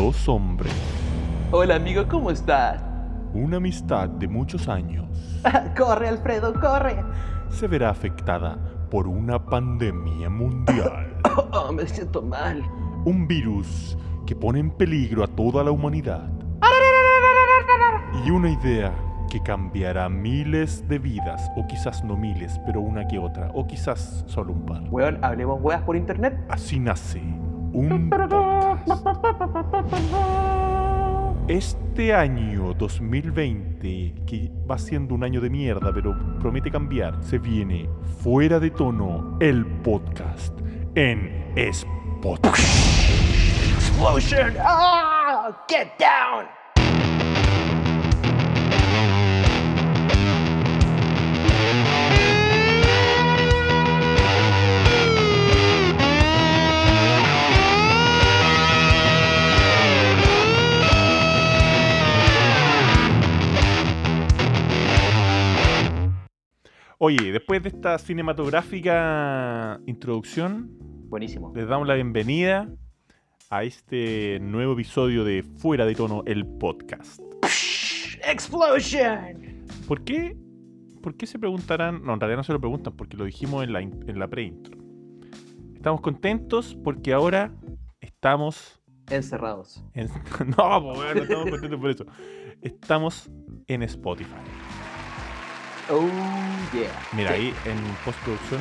dos hombres, Hola amigo, ¿cómo estás? una amistad de muchos años, corre Alfredo, corre. se verá afectada por una pandemia mundial. Oh, me siento mal. Un virus que pone en peligro a toda la humanidad. Y una idea que cambiará miles de vidas, o quizás no miles, pero una que otra, o quizás solo un par. Weón, hablemos weas por internet. Así nace un Este año 2020, que va siendo un año de mierda, pero promete cambiar, se viene fuera de tono el podcast en Spotify. Explosion! Ah, get down! Oye, después de esta cinematográfica introducción, Buenísimo. les damos la bienvenida a este nuevo episodio de Fuera de tono el podcast. Explosion! ¿Por qué? ¿Por qué se preguntarán? No, en realidad no se lo preguntan porque lo dijimos en la, en la pre-intro. Estamos contentos porque ahora estamos Encerrados. en... No, pues no estamos contentos por eso. Estamos en Spotify. Oh, yeah. Mira, Sí. ahí en postproducción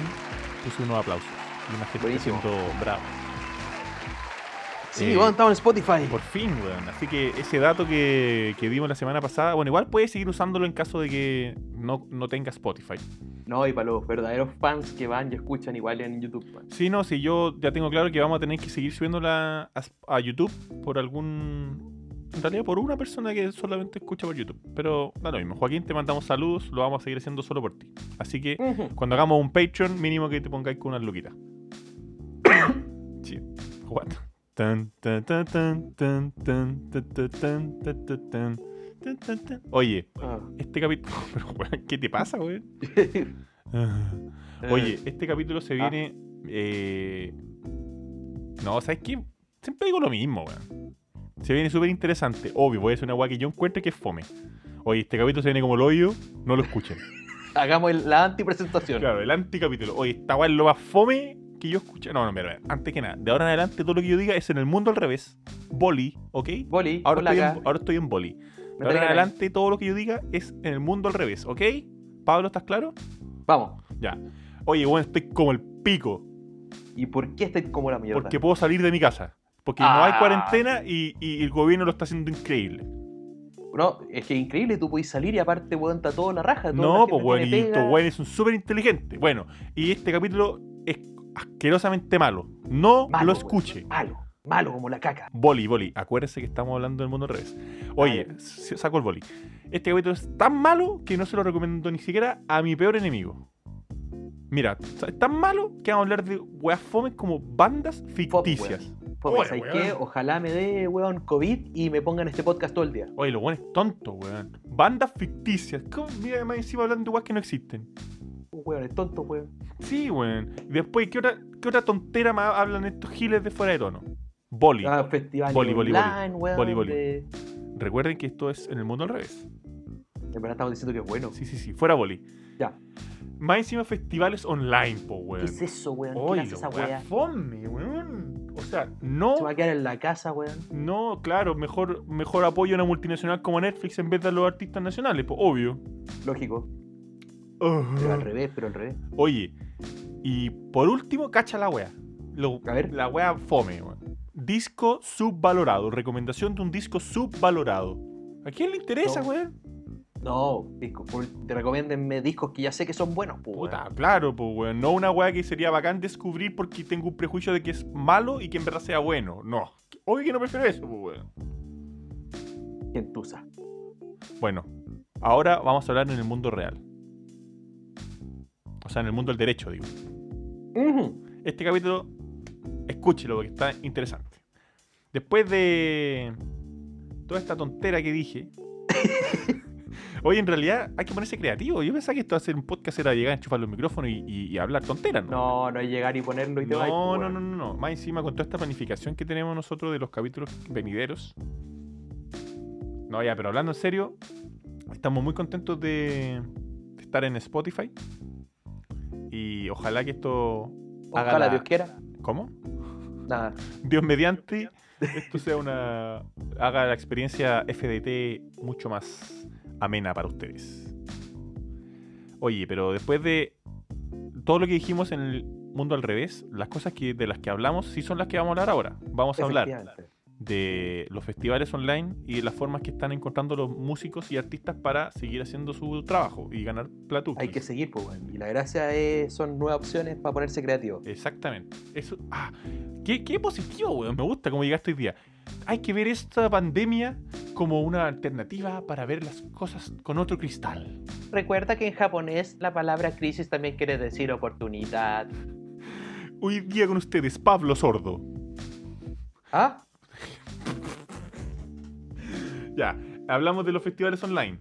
puse unos aplausos. Y una gente Buenísimo. bravo. Sí, Eh, weón, estamos en Spotify. Por fin, weón. Así que ese dato que, que dimos la semana pasada, bueno, igual puedes seguir usándolo en caso de que no, no tenga Spotify. No, y para los verdaderos fans que van y escuchan igual en YouTube. Sí, no, sí, yo ya tengo claro que vamos a tener que seguir subiéndola a, a YouTube por algún en realidad por una persona que solamente escucha por YouTube. Pero da lo mismo. Joaquín, te mandamos saludos, lo vamos a seguir haciendo solo por ti. Así que cuando hagamos un Patreon, mínimo que te pongáis con unas luquitas. sí, what? Oye, este capítulo. ¿Qué te pasa, güey? Oye, este capítulo se viene. Eh... No, ¿sabes qué? Siempre digo lo mismo, güey. Se viene súper interesante. Obvio, voy a hacer una weá que yo encuentre que es fome. Oye, este capítulo se viene como el hoyo, no lo escuchen. Hagamos el- la antipresentación. Claro, el anticapítulo. Oye, esta weá es lo más fome que yo escuché. No, no, mira, antes que nada, de ahora en adelante todo lo que yo diga es en el mundo al revés. Boli, ¿ok? Boli, Ahora estoy, en, ahora estoy en boli. De ahora en adelante todo lo que yo diga es en el mundo al revés, ¿ok? Pablo, ¿estás claro? Vamos. Ya. Oye, bueno, estoy como el pico. ¿Y por qué estáis como la mierda? Porque puedo salir de mi casa. Porque no hay Ah. cuarentena y, y el gobierno lo está haciendo increíble. No, es que es increíble, tú puedes salir y aparte, weón, está todo la raja. toda No, pues bueno, y estos güeyes son súper inteligentes. Bueno, y este capítulo es asquerosamente malo. No Malo, lo weón. escuche. Malo, malo como la caca. Boli, boli. Acuérdense que estamos hablando del mundo al revés. Oye, saco el boli. Este capítulo es tan malo que no se lo recomiendo ni siquiera a mi peor enemigo. Mira, es tan malo que vamos a hablar de weas fomes como bandas ficticias. Pues, ¿sabes weón. qué? Ojalá me dé, weón, COVID y me pongan este podcast todo el día. Oye, lo bueno es tonto, weón. Bandas ficticias. ¿Cómo? Mira, más encima hablando de que no existen. Weón, es tonto, weón. Sí, weón. Y después, ¿qué otra, qué otra tontera más hablan estos giles de fuera de tono? Boli. Ah, festival Boli, boli, boli. online, weón. Boli, boli. de- Recuerden que esto es en el mundo al revés. En verdad estamos diciendo que es bueno. Sí, sí, sí. Fuera boli. Ya. Más encima festivales online, po, ¿Qué weón. es eso, weón? ¿Qué Oye, hace esa fome, weón. O sea, no, Se va a quedar en la casa, weón. no, claro, mejor, mejor apoyo a una multinacional como Netflix en vez de a los artistas nacionales, pues, obvio. Lógico. Pero al revés, pero al revés. Oye, y por último, cacha la wea. Lo- A ver. La wea fome, weón. Disco subvalorado. Recomendación de un disco subvalorado. ¿A quién le interesa, No. weón? No, disco, te recomiéndenme discos que ya sé que son buenos, pues, Puta, weón. claro, pues, weón. No una wea que sería bacán descubrir porque tengo un prejuicio de que es malo y que en verdad sea bueno. No. Obvio que no prefiero eso, pues, weón. Gentuza. Bueno, ahora vamos a hablar en el mundo real. O sea, en el mundo del derecho, digo. Este capítulo, escúchelo porque está interesante. Después de toda esta tontera que dije, Oye, en realidad hay que ponerse creativo. Yo pensaba que esto de hacer un podcast era llegar, enchufar los micrófonos y, y- y hablar tonteras, ¿no? No, no es llegar y ponerlo y te vas. No, pues, no, no, no, no. Más encima con toda esta planificación que tenemos nosotros de los capítulos venideros. No, ya, pero hablando en serio, estamos muy contentos de, de estar en Spotify. Y ojalá que esto haga Ojalá la- Dios quiera. ¿Cómo? Nada. Dios mediante, esto sea una. haga la experiencia FDT mucho más amena para ustedes. Oye, pero después de todo lo que dijimos en el mundo al revés, las cosas que, de las que hablamos sí son las que vamos a hablar ahora. Vamos a hablar. De los festivales online y de las formas que están encontrando los músicos y artistas para seguir haciendo su trabajo y ganar platucos. Hay que seguir, pues. Y la gracia es, son nuevas opciones para ponerse creativo. Exactamente. Eso, ah, qué, qué positivo, weón. Me gusta cómo llegaste hoy día. Hay que ver esta pandemia como una alternativa para ver las cosas con otro cristal. Recuerda que en japonés la palabra crisis también quiere decir oportunidad. Hoy día con ustedes, Pablo Sordo. ¿Ah? Ya, hablamos de los festivales online.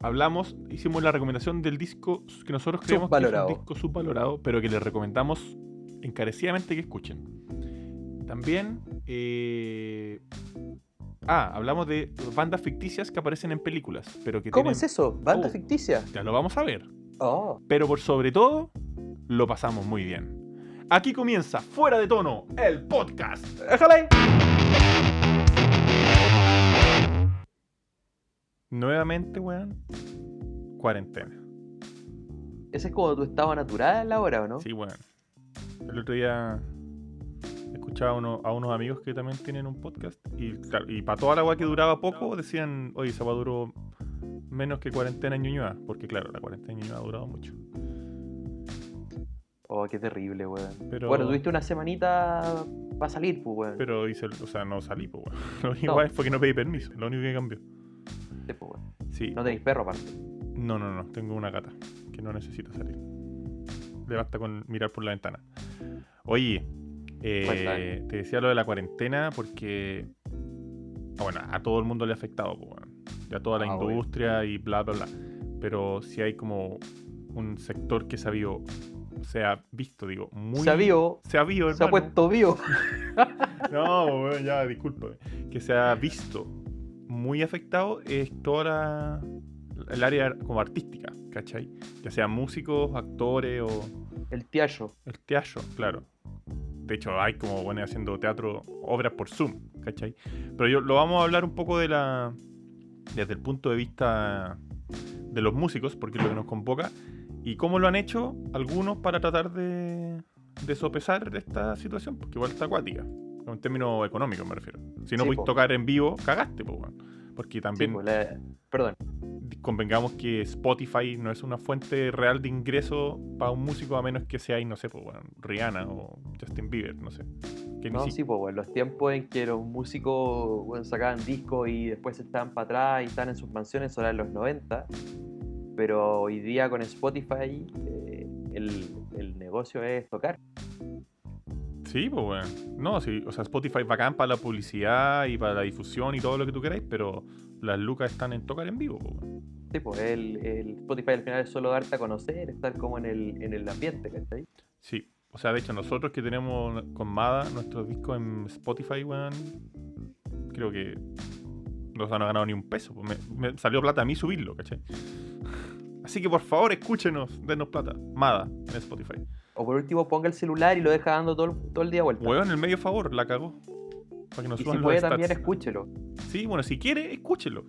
Hablamos, hicimos la recomendación del disco que nosotros creemos que es un disco subvalorado, pero que les recomendamos encarecidamente que escuchen. También, eh, ah, hablamos de bandas ficticias que aparecen en películas, pero que ¿Cómo tienen- es eso? ¿Banda Oh. ficticia? Ya lo vamos a ver. Oh. Pero por sobre todo, lo pasamos muy bien. Aquí comienza Fuera de Tono, el podcast. ¡Déjale! Nuevamente, weón. Cuarentena. Ese es como tu estado natural ahora, ¿o no? Sí, weón. El otro día escuchaba a, uno- a unos amigos que también tienen un podcast. Y, claro, y para toda la weá que duraba poco, decían, oye, esa weá duró menos que cuarentena en Ñuñoa. Porque claro, la cuarentena en Ñuñoa ha durado mucho. Oh, qué terrible, weón. Pero- Bueno, tuviste una semanita para salir, pues, weón. Pero hice, o sea, no salí, pues, weón. Lo único No. igual fue que no pedí permiso, lo único que cambió. Pues. Sí. No tenéis perro aparte. No, no, no, tengo una gata que no necesita salir. Le basta con mirar por la ventana. Oye, eh, te decía lo de la cuarentena porque, ah, bueno, a todo el mundo le ha afectado, pues, a toda la Ah, obvio. industria y bla, bla, bla. Pero si hay como un sector que se ha, visto, se ha visto, digo, muy... Se ha vivo, Se ha visto, se ha puesto vivo. No, weón, ya, discúlpame. Que se ha visto muy afectado es toda la, el área como artística, ¿cachai? Ya sean músicos, actores o El tiallo. el teatro, claro. De hecho, hay como bueno haciendo teatro, obras por Zoom, ¿cachai? Pero yo lo vamos a hablar un poco de la. desde el punto de vista de los músicos, porque es lo que nos convoca, y cómo lo han hecho algunos para tratar de, de sopesar esta situación, porque igual está acuática, en términos económicos me refiero. Si no Sí, podéis po. tocar en vivo, cagaste, pues, Porque Sí, también pues, la- Perdón. convengamos que Spotify no es una fuente real de ingreso para un músico a menos que sea, no sé, pues, bueno, Rihanna o Justin Bieber, no sé. Que No, sí, pues, weón. Los tiempos en que los músicos weón, sacaban discos y después estaban para atrás y estaban en sus mansiones, eso era en los 90. Pero hoy día con Spotify eh, el, el negocio es tocar. Sí, pues, bueno. No, sí, o sea, Spotify es bacán para la publicidad y para la difusión y todo lo que tú queráis, pero las lucas están en tocar en vivo, pues, bueno. Sí, pues el, el Spotify al final es solo darte a conocer, estar como en el, en el ambiente, ¿cachai? Sí. O sea, de hecho, nosotros que tenemos con Mada nuestros discos en Spotify, weón, creo que no se han ganado ni un peso. pues, Me, me salió plata a mí subirlo, ¿cachai? Así que por favor, escúchenos, denos plata. Mada en Spotify. O por último, ponga el celular y lo deja dando todo, el- todo el día vuelta. Weón, el medio favor, la cagó. Para que nos y suban si puede stats. también, escúchelo. Sí, bueno, si quiere, escúchelo.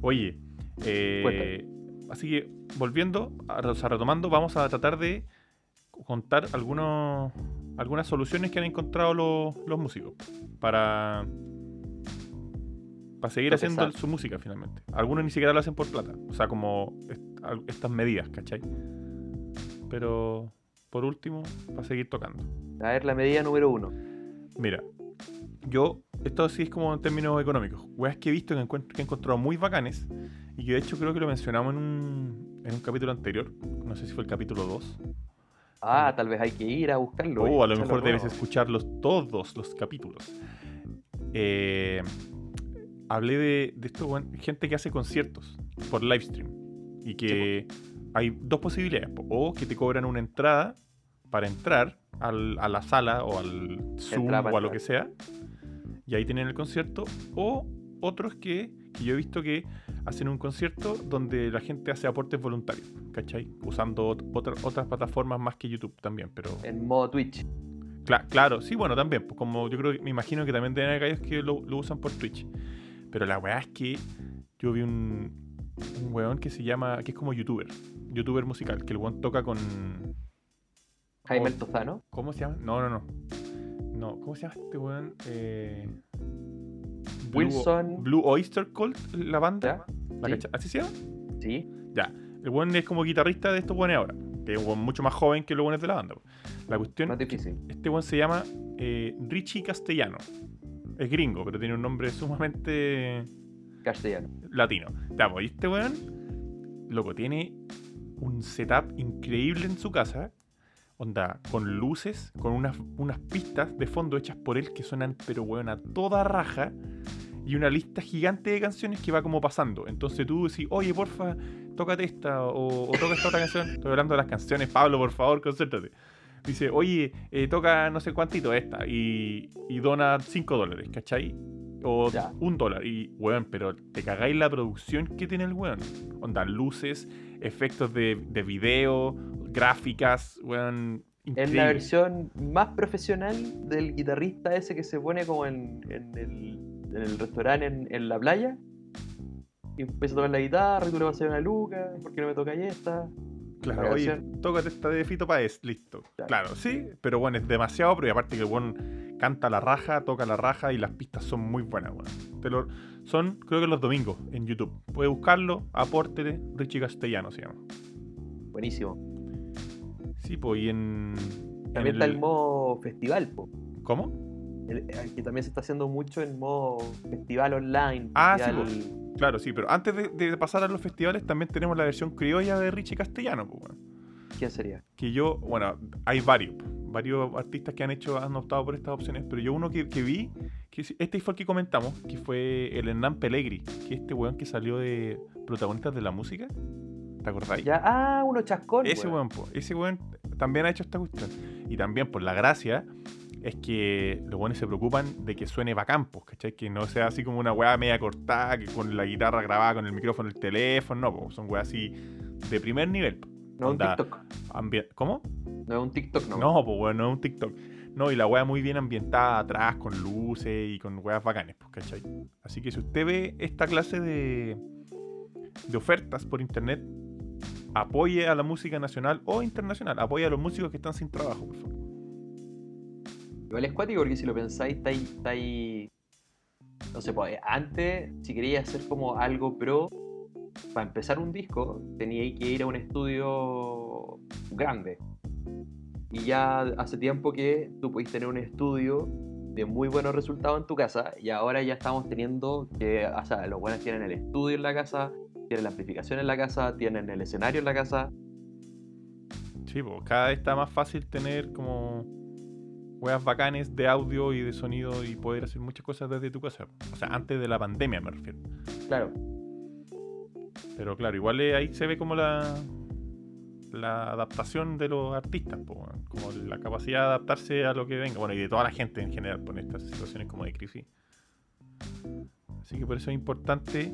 Oye, eh, así que volviendo, o sea, retomando, vamos a tratar de contar algunos, algunas soluciones que han encontrado los, los músicos para, para seguir haciendo su música finalmente. Algunos ni siquiera lo hacen por plata, o sea, como est- estas medidas, ¿cachai? Pero por último, para seguir tocando. A ver, la medida número uno. Mira, yo, esto sí es como en términos económicos. Weas que he visto que, encuentro, que he encontrado muy bacanes y que de hecho creo que lo mencionamos en un, en un capítulo anterior. No sé si fue el capítulo 2. Ah, tal vez hay que ir a buscarlo. O Oh, a lo mejor debes nuevo. escucharlos todos los capítulos. Eh, hablé de, de esto, gente que hace conciertos. por live stream. Y que hay dos posibilidades. po. O que te cobran una entrada para entrar al- a la sala o al Zoom o a lo que sea. Y ahí tienen el concierto. O otros que, que yo he visto que hacen un concierto donde la gente hace aportes voluntarios. ¿Cachai? Usando ot- otra- otras plataformas más que YouTube también. Pero En modo Twitch. Cla- claro, sí, bueno, también. pues, como yo creo que me imagino que también deben haber gallos que lo, lo usan por Twitch. Pero la weá es que yo vi un, un weón que se llama, que es como youtuber, youtuber musical, que el weón toca con. Jaime Oh. el Tozano. ¿Cómo se llama? No, no, no. No, ¿cómo se llama este weón? Eh, Wilson. Blue Oyster Cult, la banda. ¿La Sí. ¿Así se llama? Sí. Ya. El weón es como guitarrista de estos weones ahora. Que es un weón mucho más joven que los weones de la banda. La cuestión Más difícil. Este weón se llama eh, Richie Castellano. Es gringo, pero tiene un nombre sumamente Castellano. latino. Pues, y este weón, loco, tiene un setup increíble en su casa. Onda, con luces, con unas, unas pistas de fondo hechas por él que suenan, pero weón, a toda raja. Y una lista gigante de canciones que va como pasando. Entonces tú decís, oye, porfa, tócate esta o, toca esta otra canción. Estoy hablando de las canciones, Pablo, por favor, concéntrate. Dice, oye, eh, toca no sé cuántito esta y, y dona 5 dólares, ¿cachai? O Ya. un dólar. Y, weón, pero te cagáis la producción que tiene el weón. Onda, luces, efectos de, de video, gráficas, weón. Es la versión más profesional del guitarrista ese que se pone como en, en el, en el restaurante en, en la playa. Y empieza a tocar la guitarra y tú le vas a hacer una luca. ¿Por qué no me toca esta? Claro, la oye, tócate esta de Fito Páez, listo. Claro. Claro, sí, pero bueno, es demasiado, pero y aparte que el weón canta la raja, toca la raja y las pistas son muy buenas. Te lo- son, creo que los domingos en YouTube. Puedes buscarlo, apórtete, Richie Castellano se llama. Buenísimo. Sí, pues, y en. en También está el modo festival, po. ¿Cómo? El que también se está haciendo mucho en modo festival online. Ah, sí, festival- Claro, sí, pero antes de, de pasar a los festivales también tenemos la versión criolla de Richie Castellano, pues, weón. ¿Qué sería? que yo, bueno, hay varios, varios artistas que han hecho, han optado por estas opciones, pero yo uno que, que vi, que este fue el que comentamos, que fue el Hernán Pelegri, que es este weón que salió de protagonistas de la música, ¿te acordáis? Ya, ah, uno chascón. ese weón. weón, po, ese weón también ha hecho esta cuestión. Y también, por la gracia, es que los weones se preocupan de que suene bacán, pues, ¿cachai? Que no sea así como una weá media cortada, que con la guitarra grabada con el micrófono, el teléfono, no, po, son weas así de primer nivel. No es un TikTok. ¿Cómo? No es un TikTok, no. No, pues bueno, no es un TikTok. No, y la wea muy bien ambientada atrás, con luces y con weas bacanes, pues, ¿cachai? Así que si usted ve esta clase de, de ofertas por internet, apoye a la música nacional o internacional. Apoye a los músicos que están sin trabajo, por favor. Igual es cuático porque si lo pensáis, está ahí, está ahí- No sé, pues antes, si querías hacer como algo pro, para empezar un disco, teníais que ir a un estudio grande. Y ya hace tiempo que tú podéis tener un estudio de muy buenos resultados en tu casa, y ahora ya estamos teniendo que, o sea, los buenos tienen el estudio en la casa, tienen la amplificación en la casa, tienen el escenario en la casa. Sí, pues cada vez está más fácil tener como weas bacanes de audio y de sonido y poder hacer muchas cosas desde tu casa. O sea, antes de la pandemia me refiero. Claro, Pero claro, igual eh, ahí se ve como la, la adaptación de los artistas, po, como la capacidad de adaptarse a lo que venga, bueno, y de toda la gente en general, por estas situaciones como de crisis. Así que por eso es importante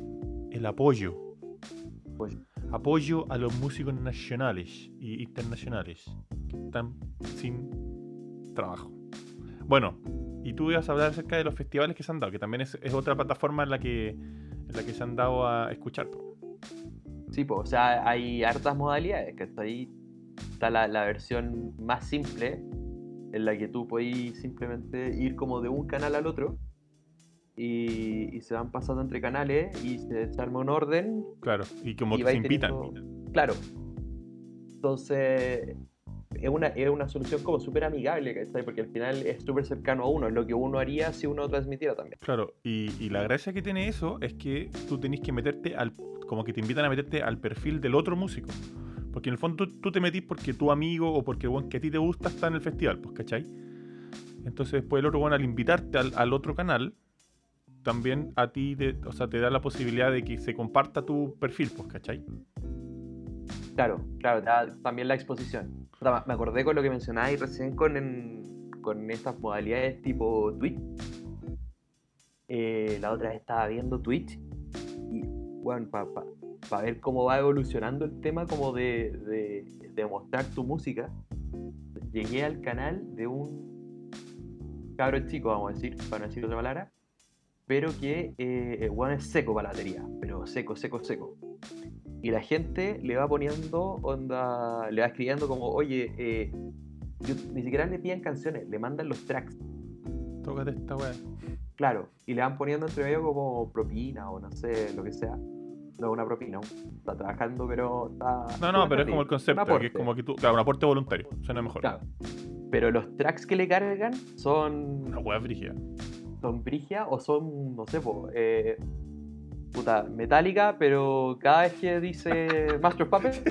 el apoyo. Pues, Apoyo a los músicos nacionales y internacionales que están sin trabajo. Bueno, y tú ibas a hablar acerca de los festivales que se han dado, que también es, es otra plataforma en la que en la que se han dado a escuchar. Sí, pues, o sea, hay hartas modalidades, que está ahí. Está la, la versión más simple, en la que tú puedes simplemente ir como de un canal al otro y, y se van pasando entre canales y se, se arma un orden. Claro, y como y que se invitan. teniendo- Claro. Entonces, es una, es una solución como súper amigable, ¿cachai? Porque al final es súper cercano a uno, es lo que uno haría si uno transmitiera también. Claro, y, y la gracia que tiene eso es que tú tenés que meterte al. como que te invitan a meterte al perfil del otro músico. Porque en el fondo tú, tú te metís porque tu amigo o porque el weón que a ti te gusta está en el festival, pues, ¿cachai? Entonces después el otro weón al invitarte al, al otro canal, también a ti, te, o sea, te da la posibilidad de que se comparta tu perfil, pues, ¿cachai? Claro, claro, también la exposición. Me acordé con lo que mencionabas recién con, en- con estas modalidades tipo Twitch. Eh, la otra vez estaba viendo Twitch y, bueno, para ver cómo va evolucionando el tema como de, de, de mostrar tu música, llegué al canal de un cabro chico, vamos a decir, para no decir otra palabra, pero que eh, weón es seco para la batería, pero seco, seco, seco. Y la gente le va poniendo onda, le va escribiendo como, oye, eh, yo- ni siquiera le piden canciones, le mandan los tracks, Tócate esta weá. claro, y le van poniendo entre medio como propina o no sé, lo que sea. No una propina, está trabajando, pero está. No, no, pero es como el concepto, que es como que tú, claro, un aporte voluntario, suena mejor. Claro. Pero los tracks que le cargan son Una weá brígida. son brigia o son, no sé, po, eh, puta, metálica, pero cada vez que dice Master of Puppets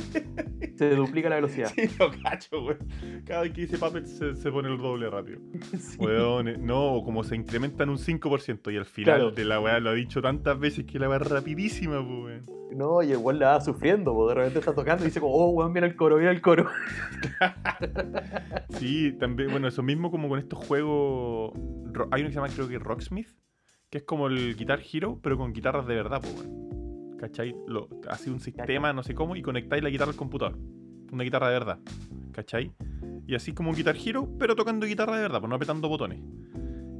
se duplica la velocidad. Sí, lo cacho, weón. Cada vez que dice Puppet se, se pone el doble rápido. Sí. Weón, eh, no, como se incrementan un 5% y al final Claro. de la weá lo ha dicho tantas veces que la weá es rapidísima, weón. No, y weón la va sufriendo, po, de repente está tocando y dice como, oh, weón, mira el coro, mira el coro. Sí, también, bueno, eso mismo como con estos juegos. Hay uno que se llama, creo que Rocksmith, que es como el Guitar Hero, pero con guitarras de verdad, pues, weón. ¿Cachai? Lo, hace un sistema, no sé cómo, y conectáis la guitarra al computador. Una guitarra de verdad. ¿Cachai? Y así como un Guitar Hero, pero tocando guitarra de verdad, pues no apretando botones.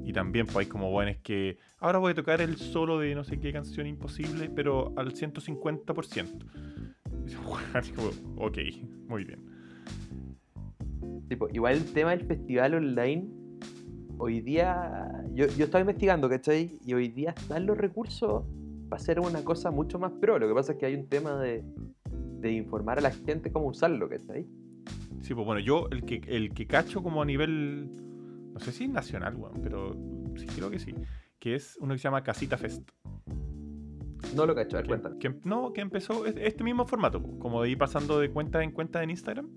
Y también, pues hay como buenos que. Ahora voy a tocar el solo de no sé qué canción imposible, pero al 150%. Y yo, así como, ok, muy bien. Tipo, igual el tema del festival online, hoy día, yo, yo estaba investigando, ¿cachai? Y hoy día están los recursos para hacer una cosa mucho más pro. Lo que pasa es que hay un tema de, de informar a la gente cómo usarlo, ¿cachai? Sí, pues bueno, yo el que, el que cacho como a nivel, no sé si nacional, weón, pero sí creo que sí, que es uno que se llama Casita Fest. No lo cacho, a ver, Que, cuéntame. que- no, que empezó es- este mismo formato, po, como de ir pasando de cuenta en cuenta en Instagram,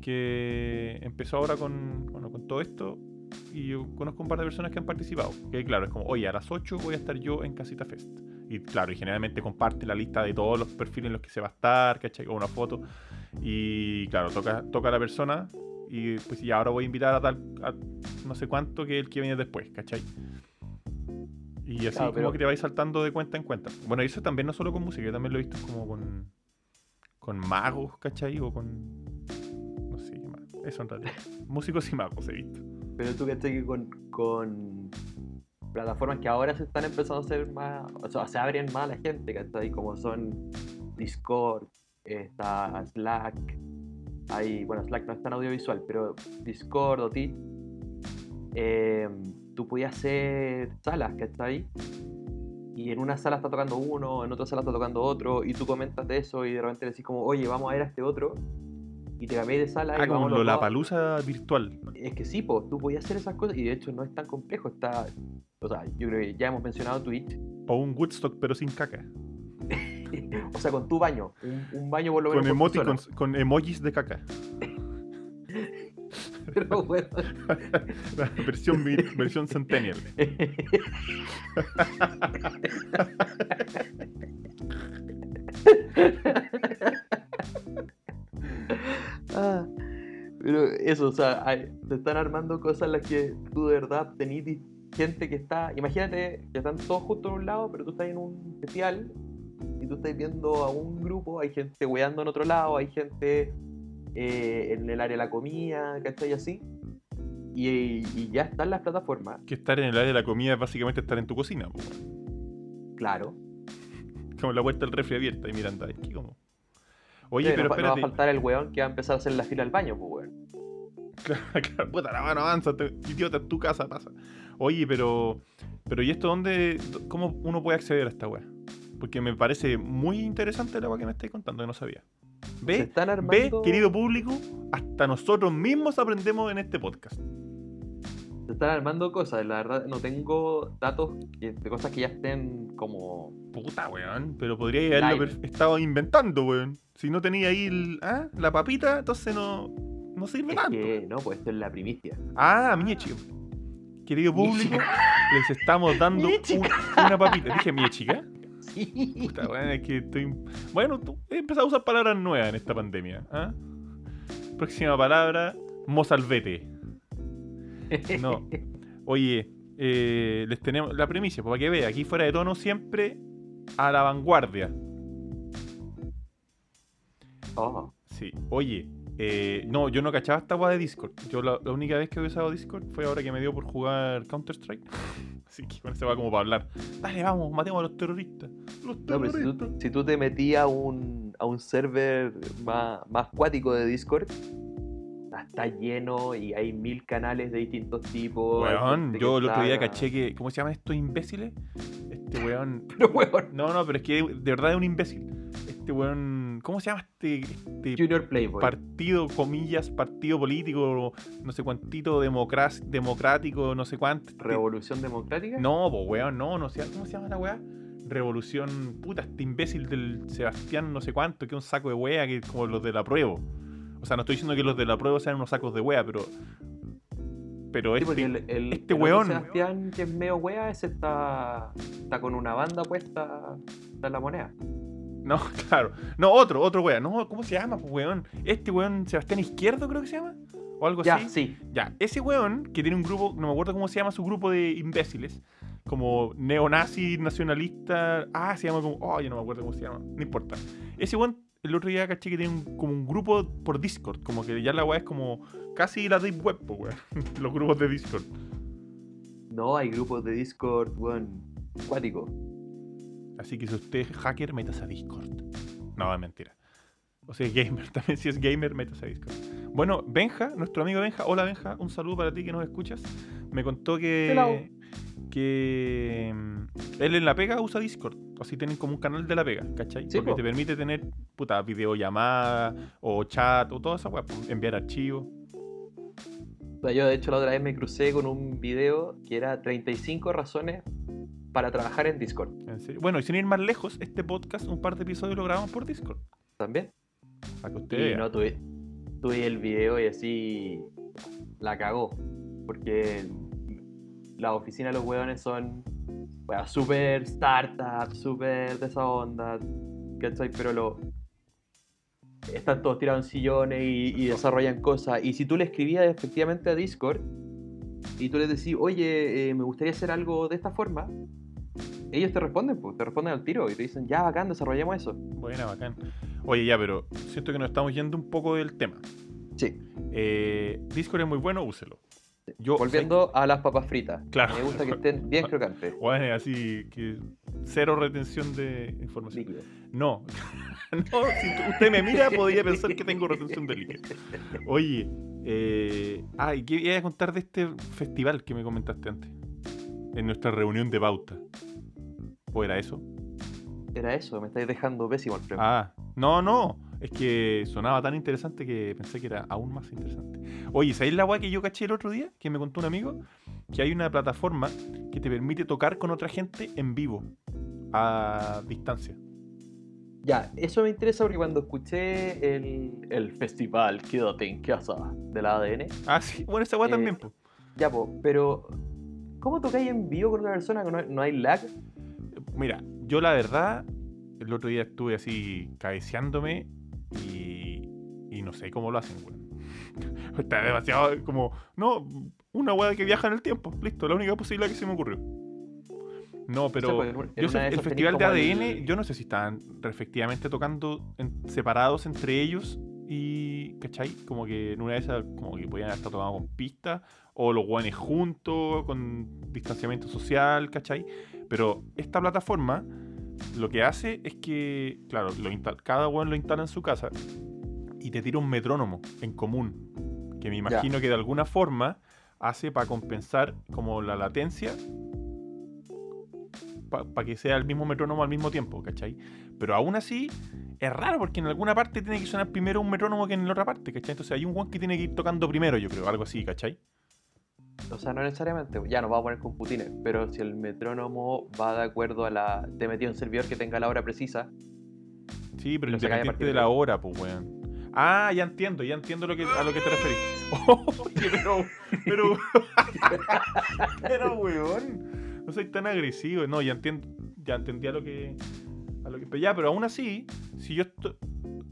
que empezó ahora con, bueno, con todo esto, y yo conozco un par de personas que han participado, que claro, es como, oye, a las 8 voy a estar yo en Casita Fest. Y claro, y generalmente comparte la lista de todos los perfiles en los que se va a estar, ¿cachai? O una foto. Y claro, toca, toca a la persona y pues y ahora voy a invitar a tal, a no sé cuánto que el que viene después, ¿cachai? Y así Claro, como pero- que te vais saltando de cuenta en cuenta. Bueno, eso también no solo con música, yo también lo he visto como con, con magos, ¿cachai? O con... No sé qué más. Eso en realidad. Músicos y magos he visto. Pero tú cachai que con, con plataformas que ahora se están empezando a hacer más, o sea, se abren más a la gente, ¿cachai? Como son Discord, está Slack, hay, bueno, Slack no es tan audiovisual, pero Discord o Teams, eh, tú podías hacer salas, ¿cachai? Y en una sala está tocando uno, en otra sala está tocando otro, y tú comentas de eso y de repente decís como, oye, vamos a ver a este otro, y te cambié de sala Ah, y como la palusa virtual. Es que sí, pues, tú podías hacer esas cosas y de hecho no es tan complejo. Está, o sea, yo creo que ya hemos mencionado Twitch. O un Woodstock, pero sin caca. o sea, con tu baño. Un, un baño por lo Con, menos. emoticons, persona. con emojis de caca. Pero bueno. La versión, versión Centennial. Ah, pero eso, o sea, hay- se están armando cosas en las que tú de verdad tenés gente que está. Imagínate que están todos juntos en un lado, pero tú estás en un festival y tú estás viendo a un grupo, hay gente weando en otro lado, hay gente eh, en el área de la comida, ¿cachai? Así. Y, y ya están las plataformas, Que estar en el área de la comida es básicamente estar en tu cocina. claro. Como la puerta del refri abierta y mirando aquí como. Oye, Sí, pero no, fa- no va a espérate. faltar el weón que va a empezar a hacer la fila al baño, pues weón. Claro, puta, la mano avanza, te- idiota, en tu casa pasa. Oye, pero. Pero ¿y esto dónde. ¿Cómo uno puede acceder a esta weá? Porque me parece muy interesante la weá que me estáis contando, que no sabía. ¿Ve? están Ve, armando. querido público, hasta nosotros mismos aprendemos en este podcast. Se están armando cosas, la verdad no tengo datos de cosas que ya estén como... Puta, weón. Pero podría haberlo estado inventando, weón. Si no tenía ahí el- ¿ah? la papita, entonces no, no sirve Es tanto. que, no, pues esto es la primicia. Ah, Miechi. querido público, les estamos dando un- una papita. Dije, mi chica. Sí. Puta, weón, es que estoy. Bueno, tú he empezado a usar palabras nuevas en esta pandemia. ¿ah? Próxima palabra, mozalbete. No. Oye, eh, les tenemos la premisa, pues, para que vea, aquí fuera de tono siempre a la vanguardia. Oh, Sí, oye, eh, no, yo no cachaba esta weá de Discord. Yo la, la única vez que he usado Discord fue ahora que me dio por jugar Counter-Strike. Así que con ese va como para hablar. Dale, vamos, matemos a los terroristas. Los No, pero si terroristas. tú, si tú te metías a un, a un server más, más cuático de Discord, está lleno y hay mil canales de distintos tipos. Weón, yo el otro día caché que. ¿Cómo se llaman estos imbéciles? Este weón. Pero weón, No, no, pero es que de verdad es un imbécil. Este weón. ¿Cómo se llama este, este Junior Playboy. partido, comillas, partido político, no sé cuántito, democrático, no sé cuánto? Este- Revolución Democrática. No, pues weón, no, no sé. ¿Cómo se llama la weá? Revolución. Puta, este imbécil del Sebastián, no sé cuánto, que es un saco de wea, que es como los de la prueba. O sea, no estoy diciendo que los de la prueba sean unos sacos de wea, pero. Pero Sí, este. el, el- este el otro weón. Sebastián, que es medio wea, ese está, está con una banda puesta en la moneda. No, claro. No, otro, otro wea. No, ¿cómo se llama, pues, weón? Este weón, Sebastián Izquierdo, creo que se llama. O algo Ya, así. sí. Ya, ese weón que tiene un grupo, no me acuerdo cómo se llama su grupo de imbéciles, como neonazi, nacionalista. Ah, se llama como. Oh, yo no me acuerdo cómo se llama. No importa. Ese weón, el otro día caché que tiene un- como un grupo por Discord, como que ya la weá es como casi la Deep Web, pues, weón. Los grupos de Discord. No, hay grupos de Discord, weón, cuático. Así que si usted es hacker, métase a Discord. No, es mentira. O sea, es gamer. También si es gamer, métase a Discord. Bueno, Benja, nuestro amigo Benja. Hola Benja, un saludo para ti que nos escuchas. Me contó Hello. Que, mm, él en la pega usa Discord. Así tienen como un canal de la pega, ¿cachai? Sí, Porque po. te permite tener, puta, videollamada o chat o toda esa weá. Enviar archivos. Yo de hecho la otra vez me crucé con un video que era 35 razones para trabajar en Discord. En serio. Bueno, y sin ir más lejos, este podcast, un par de episodios lo grabamos por Discord. También. Para que usted Y no tuve, tuve el video y así la cagó. Porque las oficinas de los hueones son bueno, súper startup, súper de esa onda. ¿Cachai? Pero lo. Están todos tirados en sillones y, y desarrollan cosas. Y si tú le escribías efectivamente a Discord y tú les decís, oye, eh, me gustaría hacer algo de esta forma, ellos te responden, pues, te responden al tiro y te dicen, ya, bacán, desarrollemos eso. Buena, bacán. Oye, ya, pero siento que nos estamos yendo un poco del tema. Sí. Eh, Discord es muy bueno, úselo. Yo, Volviendo a las papas fritas. Claro. Me gusta que estén bien crocantes. Bueno, así que cero retención de información. Líquido. No, no, si usted me mira podría pensar que tengo retención de líquido. Oye, eh, ah, ¿y qué iba a contar de este festival que me comentaste antes? En nuestra reunión de pauta. ¿O era eso? Era eso, me estáis dejando pésimo el premio. Ah, no, no. Es que sonaba tan interesante que pensé que era aún más interesante. Oye, ¿sabéis la weá que yo caché el otro día? Que me contó un amigo. Que hay una plataforma que te permite tocar con otra gente en vivo. A distancia. Ya, eso me interesa porque cuando escuché el, el festival Quédate en casa de la ADN, Ah, sí. Bueno, esa weá Eh, también, pues. ya, po, pero ¿cómo tocáis en vivo con otra persona que no, no hay lag? Mira, yo la verdad, el otro día estuve así cabeceándome y, y no sé cómo lo hacen, weón. Está demasiado como, no, una weá que viaja en el tiempo, listo, la única posibilidad que se me ocurrió. No, pero pues, en yo sé- el festival de ADN, el- yo no sé si estaban efectivamente tocando en- separados entre ellos y, ¿cachai? Como que en una de esas, como que podían estar tocando con pistas o los guanes juntos, con distanciamiento social, ¿cachai? Pero esta plataforma lo que hace es que, claro, lo cada guan lo instala en su casa y te tira un metrónomo en común, que me imagino que de alguna forma hace para compensar como la latencia para que sea el mismo metrónomo al mismo tiempo, ¿cachai? Pero aún así es raro porque en alguna parte tiene que sonar primero un metrónomo que en la otra parte, ¿cachai? Entonces hay un guan que tiene que ir tocando primero, yo creo, algo así, ¿cachai? O sea, no necesariamente, ya nos vamos a poner con putines, pero si el metrónomo va de acuerdo a la. Te metió un servidor que tenga la hora precisa, Sí, pero independiente de la hora, pues, weón. Ah, ya entiendo, ya entiendo lo que, a lo que te referís. Oye, pero, pero, pero, weón, no soy tan agresivo. No, ya entiendo, ya entendí a lo que, a lo que, pero ya, pero aún así, si yo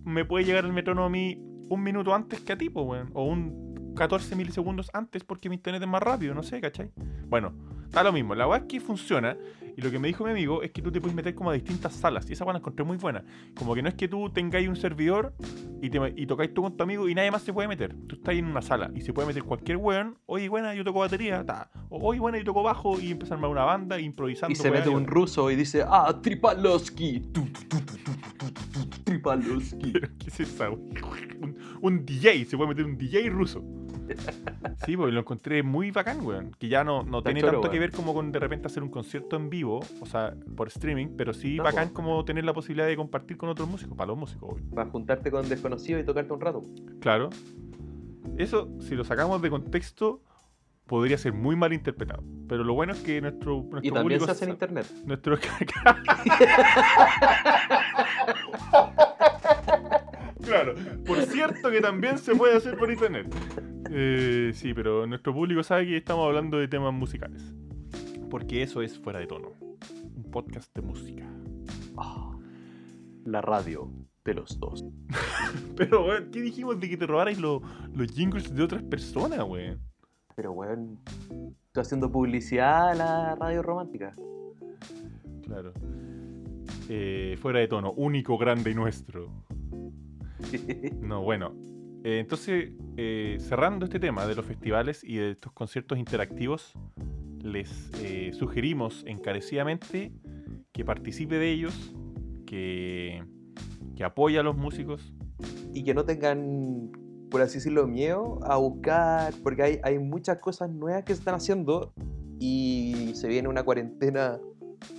me puede llegar el metrónomo a mí un minuto antes que a ti, pues, weón, o un 14 milisegundos antes porque mi internet es más rápido, no sé, ¿cachai? Bueno, da lo mismo. La weá es que funciona. Y lo que me dijo mi amigo es que tú te puedes meter como a distintas salas. Y esa weá la encontré muy buena. Como que no es que tú tengáis un servidor y, te, y tocáis tú con tu amigo y nadie más se puede meter. Tú estás ahí en una sala y se puede meter cualquier weón. Oye, buena, yo toco batería. Ta. O, Oye, buena, yo toco bajo y empezar a armar una banda improvisando. Y se mete un ruso y dice, ah, Tripaloski. Tu, tu, tu, ¿Qué es esa, un, un DJ, se puede meter un DJ ruso. Sí, pues lo encontré muy bacán, weón. Que ya no, no tiene choro, tanto que ver como con de repente hacer un concierto en vivo, o sea, por streaming, pero sí No, bacán po. como tener la posibilidad de compartir con otros músicos, para los músicos, obvio. Para juntarte con desconocidos y tocarte un rato. Claro. Eso, si lo sacamos de contexto, podría ser muy mal interpretado. Pero lo bueno es que nuestro, nuestro Y también público se hace en internet. Nuestro... claro, por cierto que también se puede hacer por internet. Eh, sí, pero nuestro público sabe que estamos hablando de temas musicales. Porque eso es fuera de tono. Un podcast de música. La radio de los dos. Pero, weón, ¿qué dijimos de que te robarais lo- los jingles de otras personas, weón? Pero, weón, estoy haciendo publicidad a la radio romántica. Claro. Eh, fuera de tono, único, grande y nuestro. No, bueno. Eh, entonces, eh, cerrando este tema de los festivales y de estos conciertos interactivos, les eh, sugerimos encarecidamente que participe de ellos, que, que apoye a los músicos. y que no tengan, por así decirlo, miedo a buscar, porque hay, hay muchas cosas nuevas que se están haciendo y se viene una cuarentena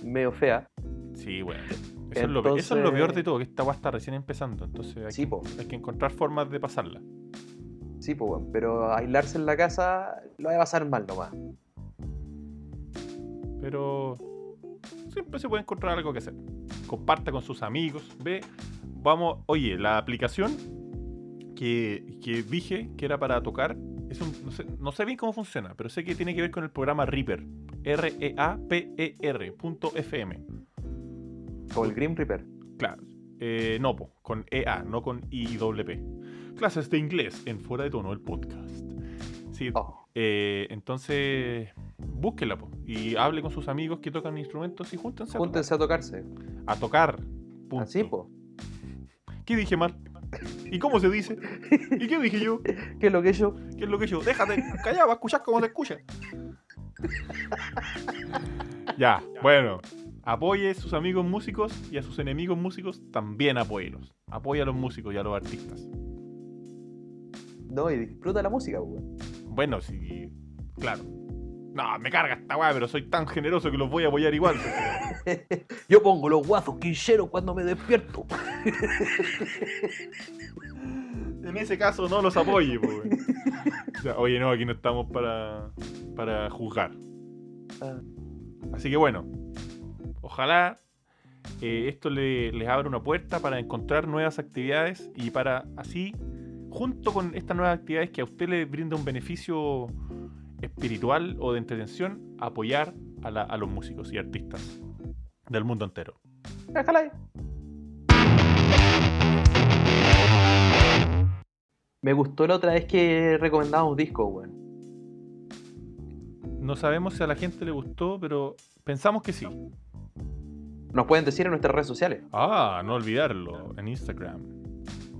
medio fea. Sí, bueno. Eso, es lo, pe- eso es lo peor de todo, que esta va está recién empezando. Entonces hay, Sí, que, po. hay que encontrar formas de pasarla. Sí, pues, weón, pero aislarse en la casa lo va a pasar mal nomás. Pero siempre se puede encontrar algo que hacer. Comparta con sus amigos. Ve, vamos, oye, la aplicación que, que dije que era para tocar, es un- no, sé, no sé bien cómo funciona, pero sé que tiene que ver con el programa Reaper. E R-E-A-P-E-R punto FM. Como el Grim Reaper. Claro. Eh, no, po, con EA, no con IWP. Clases de inglés en Fuera de Tono, el podcast. Sí, Oh, eh, entonces, búsquela po, y hable con sus amigos que tocan instrumentos y júntense a júntense a tocarse. tocar. A tocar. Punto. Así, pues. ¿Qué dije mal? ¿Y cómo se dice? ¿Y qué dije yo? ¿Qué es lo que yo? ¿Qué es lo que yo? Déjate, callado, va a escuchar como te escucha. ya, bueno. Apoye a sus amigos músicos y a sus enemigos músicos también apóyelos. Apoya a los músicos y a los artistas. No, y disfruta la música, weón. Bueno, sí, claro. No, me carga esta weá, pero soy tan generoso que los voy a apoyar igual. Yo pongo los guazos quincheros cuando me despierto. En ese caso no los apoye, po, weón. O sea, Oye, no, aquí no estamos para, para juzgar. Ah. Así que bueno, ojalá eh, esto le- les abra una puerta para encontrar nuevas actividades y para así, junto con estas nuevas actividades que a usted le brinda un beneficio espiritual o de entretención, apoyar a, la- a los músicos y artistas del mundo entero. Déjala ahí. Me gustó la otra vez que recomendamos discos, weón. No sabemos si a la gente le gustó, pero pensamos que sí. Nos pueden decir en nuestras redes sociales. Ah, no olvidarlo, en Instagram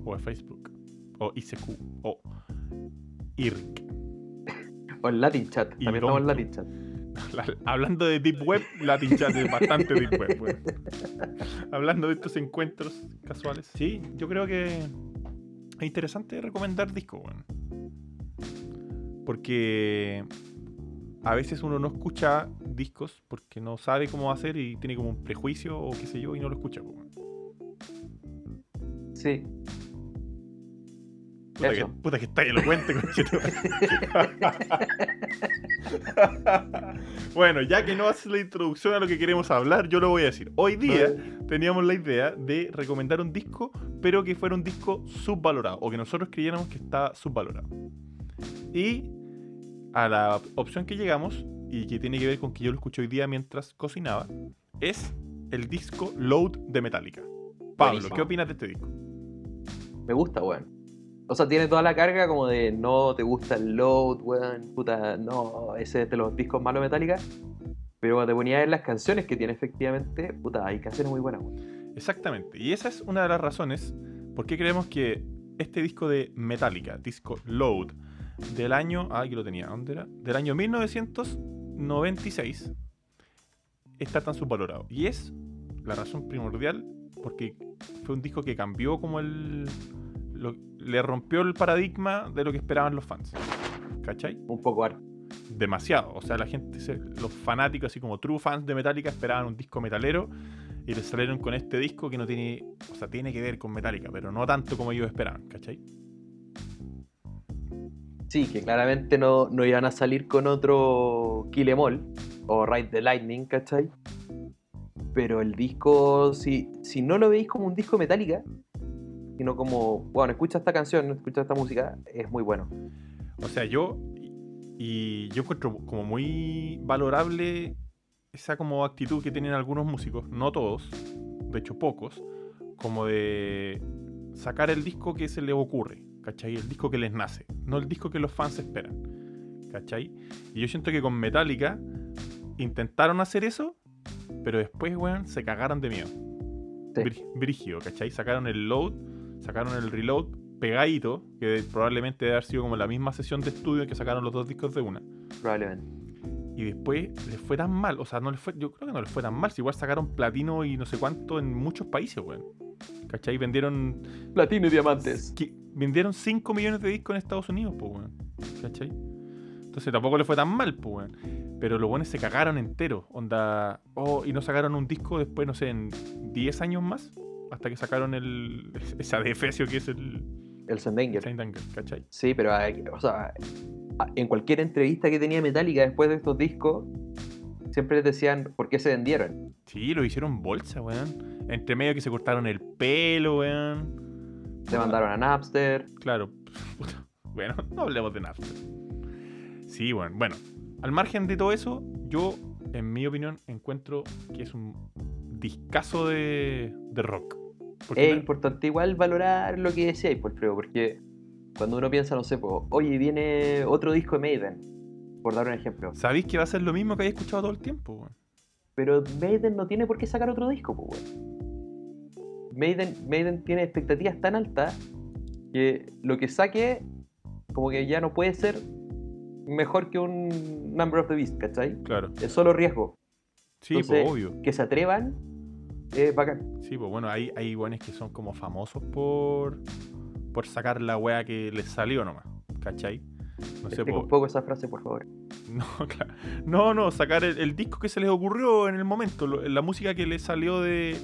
o en Facebook o ICQ o IRC. O en Latin Chat. También estamos en. Latin Chat. La- hablando de Deep Web, Latin Chat es bastante Deep Web. Hablando de estos encuentros casuales. Sí, yo creo que es interesante recomendar discos, weón. Porque a veces uno no escucha discos porque no sabe cómo hacer y tiene como un prejuicio o qué sé yo y no lo escucha. Sí. Puta que, puta que está elocuente, conchetumare. bueno, ya que no haces la introducción a lo que queremos hablar, yo lo voy a decir. Hoy día teníamos la idea de recomendar un disco, pero que fuera un disco subvalorado, o que nosotros creyéramos que estaba subvalorado. Y a la opción que llegamos, y que tiene que ver con que yo lo escuché hoy día mientras cocinaba, es el disco Load de Metallica. Pablo, Buenísimo. ¿qué opinas de este disco? Me gusta, weón. O sea, tiene toda la carga como de no te gusta el load, weón. Puta, no, ese es de los discos malos Metallica. Pero cuando te ponía a ver las canciones que tiene efectivamente, puta, hay canciones muy buenas, weón. Exactamente. Y esa es una de las razones por qué creemos que este disco de Metallica, disco Load, del año. Ah, aquí lo tenía. ¿Dónde era? Del año 1996, está tan subvalorado. Y es la razón primordial porque fue un disco que cambió como el. lo- le rompió el paradigma de lo que esperaban los fans. ¿Cachai? Un poco arte. demasiado. O sea, la gente, los fanáticos, así como true fans de Metallica, esperaban un disco metalero y les salieron con este disco que no tiene, o sea, tiene que ver con Metallica, pero no tanto como ellos esperaban, ¿cachai? Sí, que claramente no, no iban a salir con otro Kill Em All o Ride the Lightning, ¿cachai? Pero el disco, si, si no lo veis como un disco Metallica, sino como, bueno, escucha esta canción, escucha esta música, es muy bueno. O sea, yo y yo encuentro como muy valorable esa como actitud que tienen algunos músicos, no todos, de hecho pocos, como de sacar el disco que se les ocurre, ¿cachai? El disco que les nace, no el disco que los fans esperan, ¿cachai? Y yo siento que con Metallica intentaron hacer eso, pero después, weón, se cagaron de miedo. Sí. Brí- Brígido, ¿cachai? Sacaron el load, sacaron el reload pegadito, que probablemente debe haber sido como la misma sesión de estudio que sacaron los dos discos de una. Probablemente. Y después les fue tan mal, o sea, no les fue, yo creo que no les fue tan mal, si igual sacaron platino y no sé cuánto en muchos países, weón. ¿Cachai? Vendieron Platino y diamantes. Vendieron 5 millones de discos en Estados Unidos, pues, weón. ¿Cachai? Entonces tampoco le fue tan mal, pues, weón. Pero los buenos se cagaron entero. Onda. Oh, y no sacaron un disco después, no sé, en 10 años más. Hasta que sacaron el. Esa defecio que es el. El Sendanger. Saint Anger, ¿cachai? Sí, pero hay- o sea, en cualquier entrevista que tenía Metallica después de estos discos, siempre les decían por qué se vendieron. Sí, lo hicieron bolsa, weón. Entre medio que se cortaron el pelo, weón. Se mandaron a Napster. Claro. Bueno, no hablemos de Napster. Sí, bueno. Bueno, al margen de todo eso, yo, en mi opinión, encuentro que es un discazo de, de rock. Porque Es importante igual valorar lo que decíais, por creo, porque cuando uno piensa, no sé, oye, viene otro disco de Maiden, por dar un ejemplo. sabéis que va a ser lo mismo que habéis escuchado todo el tiempo, weón. Pero Maiden no tiene por qué sacar otro disco, po, weón. Maiden, Maiden tiene expectativas tan altas que lo que saque, como que ya no puede ser mejor que un Number of the Beast, ¿cachai? Claro. Es solo riesgo. Sí, Entonces- pues obvio. Que se atrevan, es bacán. Sí, pues bueno, hay, hay weones que son como famosos por, por sacar la wea que les salió nomás. ¿Cachai? No sé, Explica po- un poco esa frase, por favor. No, claro. no, no, sacar el, el disco que se les ocurrió en el momento, lo- la música que les salió de,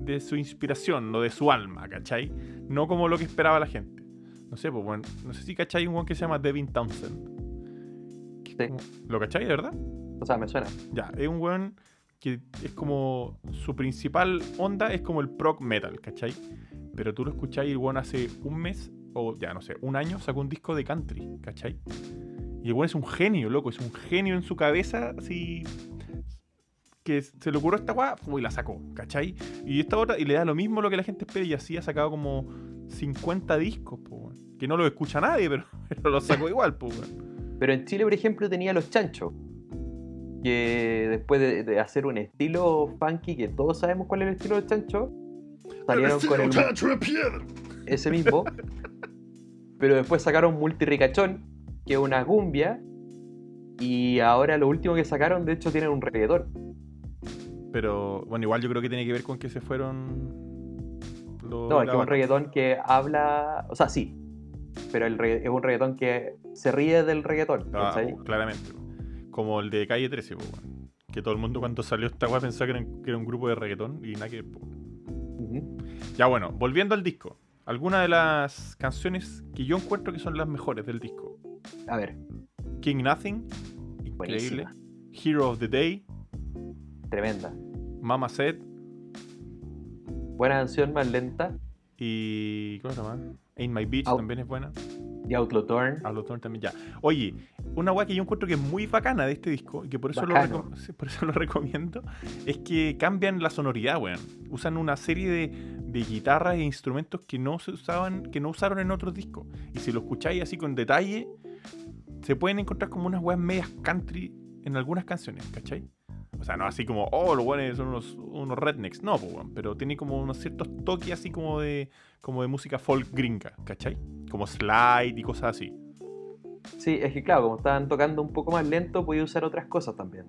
de su inspiración, no de su alma, ¿cachai? No como lo que esperaba la gente. No sé, pues bueno, no sé si cachai un weón que se llama Devin Townsend. Sí. ¿Lo cachai, de verdad? O sea, me suena. Ya, es un weón que es como. Su principal onda es como el prog metal, ¿cachai? Pero tú lo escucháis y el weón hace un mes, o ya no sé, un año sacó un disco de country, ¿cachai? Y el weón es un genio, loco, es un genio en su cabeza, así. Que se le ocurrió esta weá, y la sacó, ¿cachai? Y esta otra, y le da lo mismo lo que la gente espera, y así ha sacado como 50 discos, po, weón. Que no lo escucha nadie, pero, pero los sacó igual, po, weón. Pero en Chile, por ejemplo, tenía los chanchos. Que después de, de hacer un estilo funky, que todos sabemos cuál es el estilo de los chanchos, salieron con el, ese mismo. pero después sacaron Multirricachón, que es una cumbia. Y ahora lo último que sacaron, de hecho, tienen un reggaetón. Pero bueno, igual yo creo que tiene que ver con que se fueron. los- No, es que es un reggaetón que habla. O sea, sí. Pero el es un reggaetón que se ríe del reggaetón. Ah, ¿cachai? claramente. Como el de calle 13, po, weón. que todo el mundo cuando salió esta weá pensaba que era, que era un grupo de reggaetón y nada que. Ya bueno, volviendo al disco. algunas de las canciones que yo encuentro que son las mejores del disco. A ver, King Nothing, increíble. Buenísima. Hero of the Day, tremenda. Mama Said Buena canción, más lenta. y. ¿Cómo se llama? Ain't My Beach también es buena. Y Outlaw Torn. Outlaw Torn también ya. Oye, una weá que yo encuentro que es muy bacana de este disco y que por eso, lo, Bacano. por eso lo recomiendo es que cambian la sonoridad, weón. Usan una serie de, de guitarras e instrumentos que no se usaban, que no usaron en otros discos. Y si lo escucháis así con detalle, se pueden encontrar como unas weas medias country en algunas canciones, ¿cachai? O sea, no así como, oh, los weones son unos, unos rednecks. No, pues, weón, pero tiene como unos ciertos toques así como de, como de música folk gringa, ¿cachai? Como slide y cosas así. Sí, es que claro, como estaban tocando un poco más lento, podía usar otras cosas también.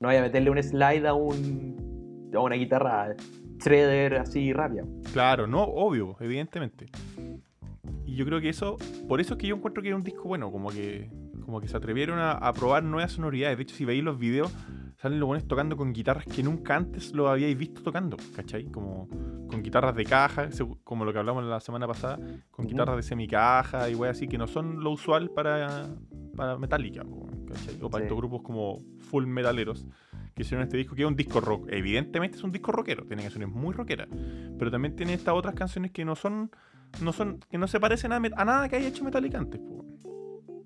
No vaya a meterle un slide a un a una guitarra shredder así rápida. Claro, no, obvio, evidentemente. Y yo creo que eso, por eso es que yo encuentro que es un disco bueno, como que, como que se atrevieron a, a probar nuevas sonoridades. De hecho, si veis los videos, salen los buenos tocando con guitarras que nunca antes lo habíais visto tocando, ¿cachai? Como con guitarras de caja, como lo que hablamos la semana pasada, con Ujú. guitarras de semicaja y wey así, que no son lo usual para, para Metallica, ¿cachai? O para Sí. estos grupos como full metaleros que hicieron este disco, que es un disco rock. Evidentemente es un disco rockero, tiene canciones muy rockeras, pero también tiene estas otras canciones que no son, no son, que no se parecen a, a nada que haya hecho Metallica antes, po.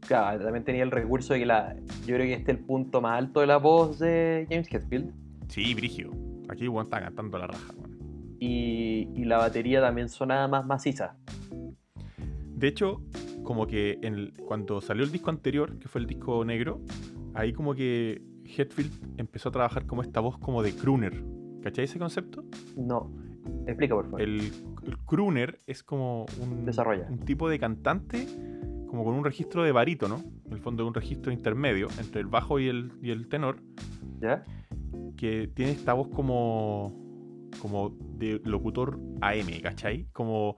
Claro, también tenía el recurso de que la. Yo creo que este es el punto más alto de la voz de James Hetfield. Sí, Brigio. Aquí weón está cantando la raja. Y, y la batería también sonaba más maciza. De hecho, como que en el- cuando salió el disco anterior, que fue el disco negro, ahí como que Hetfield empezó a trabajar como esta voz como de crooner. ¿Cachai ese concepto? No. Explica, por favor. El, el crooner es como un, Desarrolla. un tipo de cantante como con un registro de barítono, en el fondo un registro intermedio entre el bajo y el, y el tenor, ¿Ya? que tiene esta voz como como de locutor AM, ¿cachai? Como,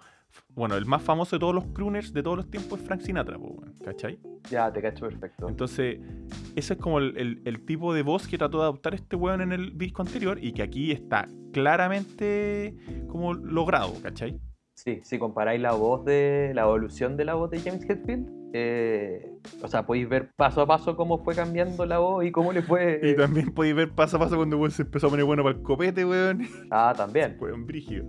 bueno, el más famoso de todos los crooners de todos los tiempos es Frank Sinatra, ¿cachai? Ya, te cacho perfecto. Entonces, ese es como el, el- el tipo de voz que trató de adoptar este weón en el disco anterior y que aquí está claramente como logrado, ¿cachai? Sí, si comparáis la voz de. la evolución de la voz de James Hetfield, eh, o sea, podéis ver paso a paso cómo fue cambiando la voz y cómo le fue. Y también podéis ver paso a paso cuando weón se empezó a poner bueno para el copete, weón. Ah, también. Weón, brígido.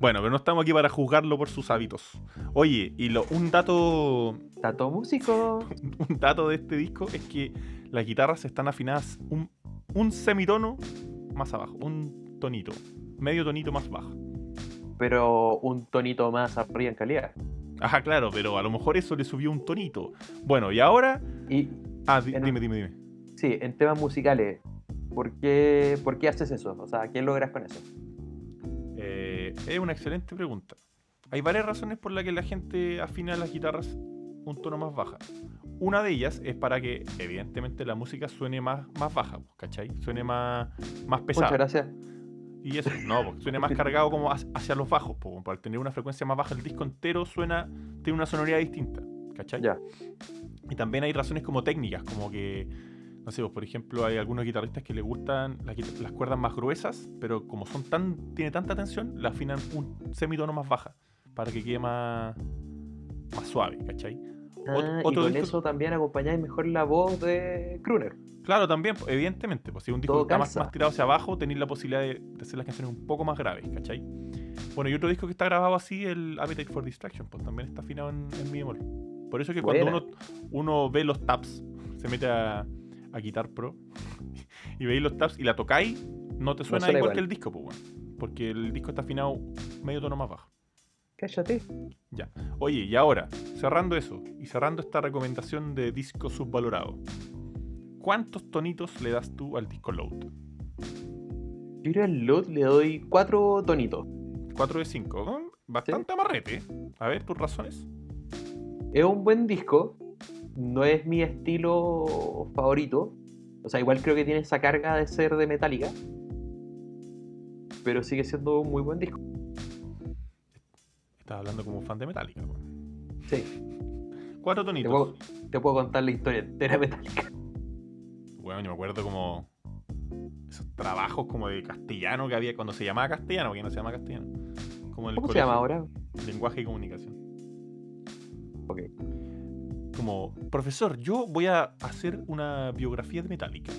Bueno, pero no estamos aquí para juzgarlo por sus hábitos. Oye, y lo, un dato Tato músico. un dato de este disco es que las guitarras están afinadas un, un semitono más abajo, un tonito, medio tonito más bajo. Pero un tonito más arriba en calidad. Ajá, claro, pero a lo mejor eso le subió un tonito. Bueno, y ahora. Y Ah, di- dime, dime, dime. sí, en temas musicales, ¿por qué, ¿por qué haces eso? O sea, ¿qué logras con eso? Eh, es una excelente pregunta. Hay varias razones por las que la gente afina las guitarras un tono más baja. Una de ellas es para que, evidentemente, la música suene más, más baja, ¿cachai? Suene más, más pesada. Muchas gracias. Y eso, no, porque suena más cargado como hacia los bajos, po, como para tener una frecuencia más baja, el disco entero suena, tiene una sonoridad distinta, ¿cachai? Ya. Y también hay razones como técnicas, como que, no sé, pues, por ejemplo, hay algunos guitarristas que les gustan las cuerdas más gruesas, pero como son tan, tiene tanta tensión, la afinan un semitono más baja, para que quede más, más suave, ¿cachai? Ah, y otro con disco- eso también acompañáis mejor la voz de Kruner. Claro, también, pues, evidentemente, pues si un disco Todo está más, tirado hacia abajo, tenéis la posibilidad de, de hacer las canciones un poco más graves, ¿cachai? Bueno, y otro disco que está grabado así, el Appetite for Distraction, pues también está afinado en, en mi bemol. Por eso que cuando uno, uno ve los tabs, se mete a, a Guitar Pro y veis los tabs y la tocáis, no te suena, suena igual, igual. que el disco, pues. Porque el disco está afinado medio tono más bajo. Cállate. Oye, y ahora, cerrando eso y cerrando esta recomendación de disco subvalorado, ¿cuántos tonitos le das tú al disco Load? Yo creo al Load le doy cuatro tonitos. 4 de 5. Bastante amarrete. A ver, tus razones. Es un buen disco. No es mi estilo favorito. O sea, igual creo que tiene esa carga de ser de Metallica. Pero sigue siendo un muy buen disco. Estás hablando como un fan de Metallica. weón. Sí. Cuatro Te tonitos. puedo, te puedo contar la historia entera de Metallica. Bueno, yo me acuerdo como esos trabajos como de castellano que había cuando se llamaba castellano, porque no se llama castellano. Como el ¿Cómo se llama ahora? lenguaje y comunicación. Ok. Como, profesor, yo voy a hacer una biografía de Metallica.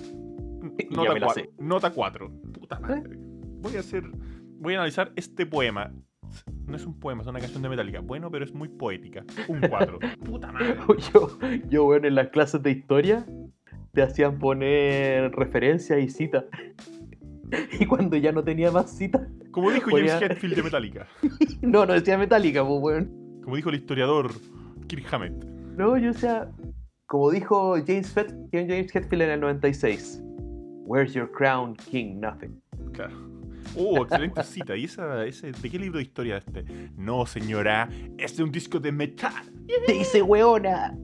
Nota, me la cua- sé. nota 4. Puta madre. Voy a hacer. Voy a analizar este poema. No es un poema, es una canción de Metallica. Bueno, pero es muy poética. Un 4. Puta madre. Yo, yo, bueno, en las clases de historia te hacían poner referencias y citas. Y cuando ya no tenía más citas, Como dijo Ponía- James Hetfield de Metallica. no, no decía metálica, pues, weón. Como dijo el historiador Kirk Hammett. No, yo decía, como dijo James, James Hetfield en el 96, Where's your crown, King Nothing? Claro. Oh, excelente cita. ¿Y esa, ese, de qué libro de historia es este? No, señora, es de un disco de metal. ¡Te dice weona!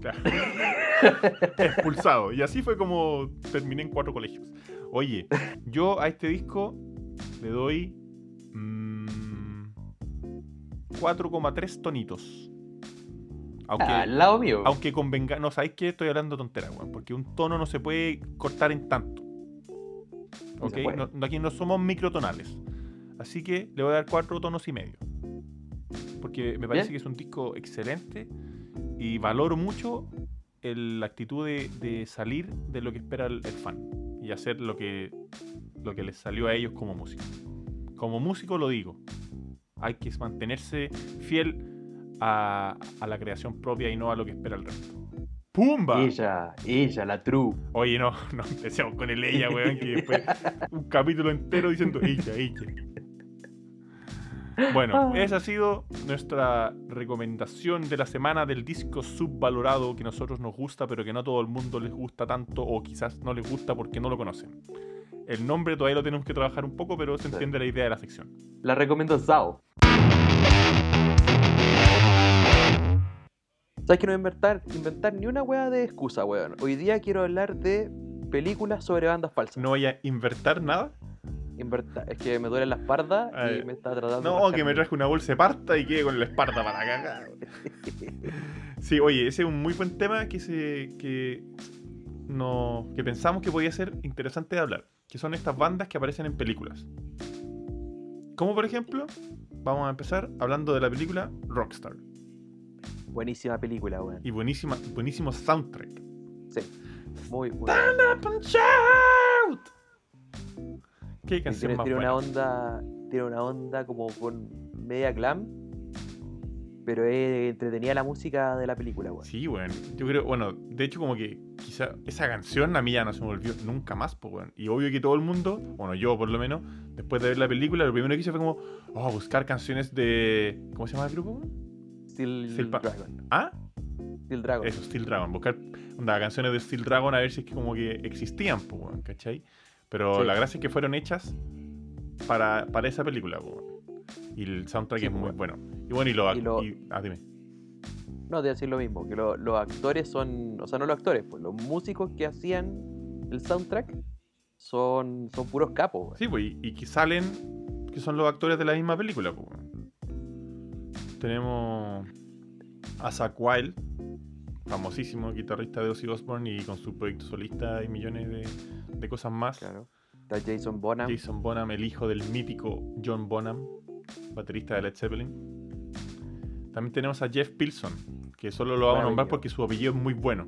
Claro. Expulsado. Y así fue como terminé en cuatro colegios. Oye, yo a este disco le doy mm, 4,3 tonitos. Aunque, Ah, al lado mío. aunque convenga. No, ¿sabéis qué? Estoy hablando tontera, weón. Porque un tono no se puede cortar en tanto. No ¿Ok? se puede. No- no- aquí no somos microtonales. Así que le voy a dar cuatro tonos y medio. Porque me parece Bien. que es un disco excelente y valoro mucho el- la actitud de, de salir de lo que espera el, el fan y hacer lo que, lo que les salió a ellos como músico. Como músico lo digo, hay que mantenerse fiel a, a la creación propia y no a lo que espera el resto. ¡Pumba! Ella, ella, la true. Oye, no, no empecemos con el ella, weón, que después un capítulo entero diciendo ella, ella. Bueno, Ah. esa ha sido nuestra recomendación de la semana del disco subvalorado que a nosotros nos gusta, pero que no a todo el mundo les gusta tanto, o quizás no les gusta porque no lo conocen. El nombre todavía lo tenemos que trabajar un poco, pero se Sí. entiende la idea de la sección. La recomiendo Zao. ¿Sabes que no voy a inventar, inventar ni una wea de excusa, weón? Hoy día quiero hablar de películas sobre bandas falsas. No voy a invertir nada. Inverta- es que me duele la espalda y me está tratando No, que me traje una bolsa de parta y quede con la esparta para cagar. Sí, oye, ese es un muy buen tema que se que no que pensamos que podía ser interesante de hablar, que son estas bandas que aparecen en películas. Como por ejemplo, vamos a empezar hablando de la película Rockstar Buenísima película, weón. y buenísima buenísimo soundtrack. Sí. Muy, muy Punch Out. Qué canción tiene, más tiene buena. una onda tiene una onda como con media glam pero es entretenida la música de la película weón. Sí, weón. Yo creo, bueno, de hecho como que quizá esa canción a mí ya no se me volvió nunca más, pues, weón. Y obvio que todo el mundo, bueno, yo por lo menos, después de ver la película, lo primero que hice fue como, oh, buscar canciones de... ¿Cómo se llama el grupo? weón? Steel Dragon Ah, Steel Dragon eso, Steel Dragon. Buscar onda, canciones de Steel Dragon a ver si es que como que existían, ¿cachai? Pero Sí. la gracia es que fueron hechas para, para esa película. Y el soundtrack Sí, es muy bueno. Y bueno, y lo... Y lo- y- ah, dime. no te voy a decir lo mismo que lo- los actores son o sea no los actores pues los músicos que hacían el soundtrack son son puros capos. Sí, pues, y, y que salen, que son los actores de la misma película, pues. Tenemos a Zach Wild, famosísimo guitarrista de Ozzy Osbourne y con su proyecto solista y millones de, de cosas más. claro está Jason Bonham Jason Bonham, el hijo del mítico John Bonham, baterista de Led Zeppelin. También tenemos a Jeff Pilson, que solo lo vamos a nombrar porque su apellido es muy bueno.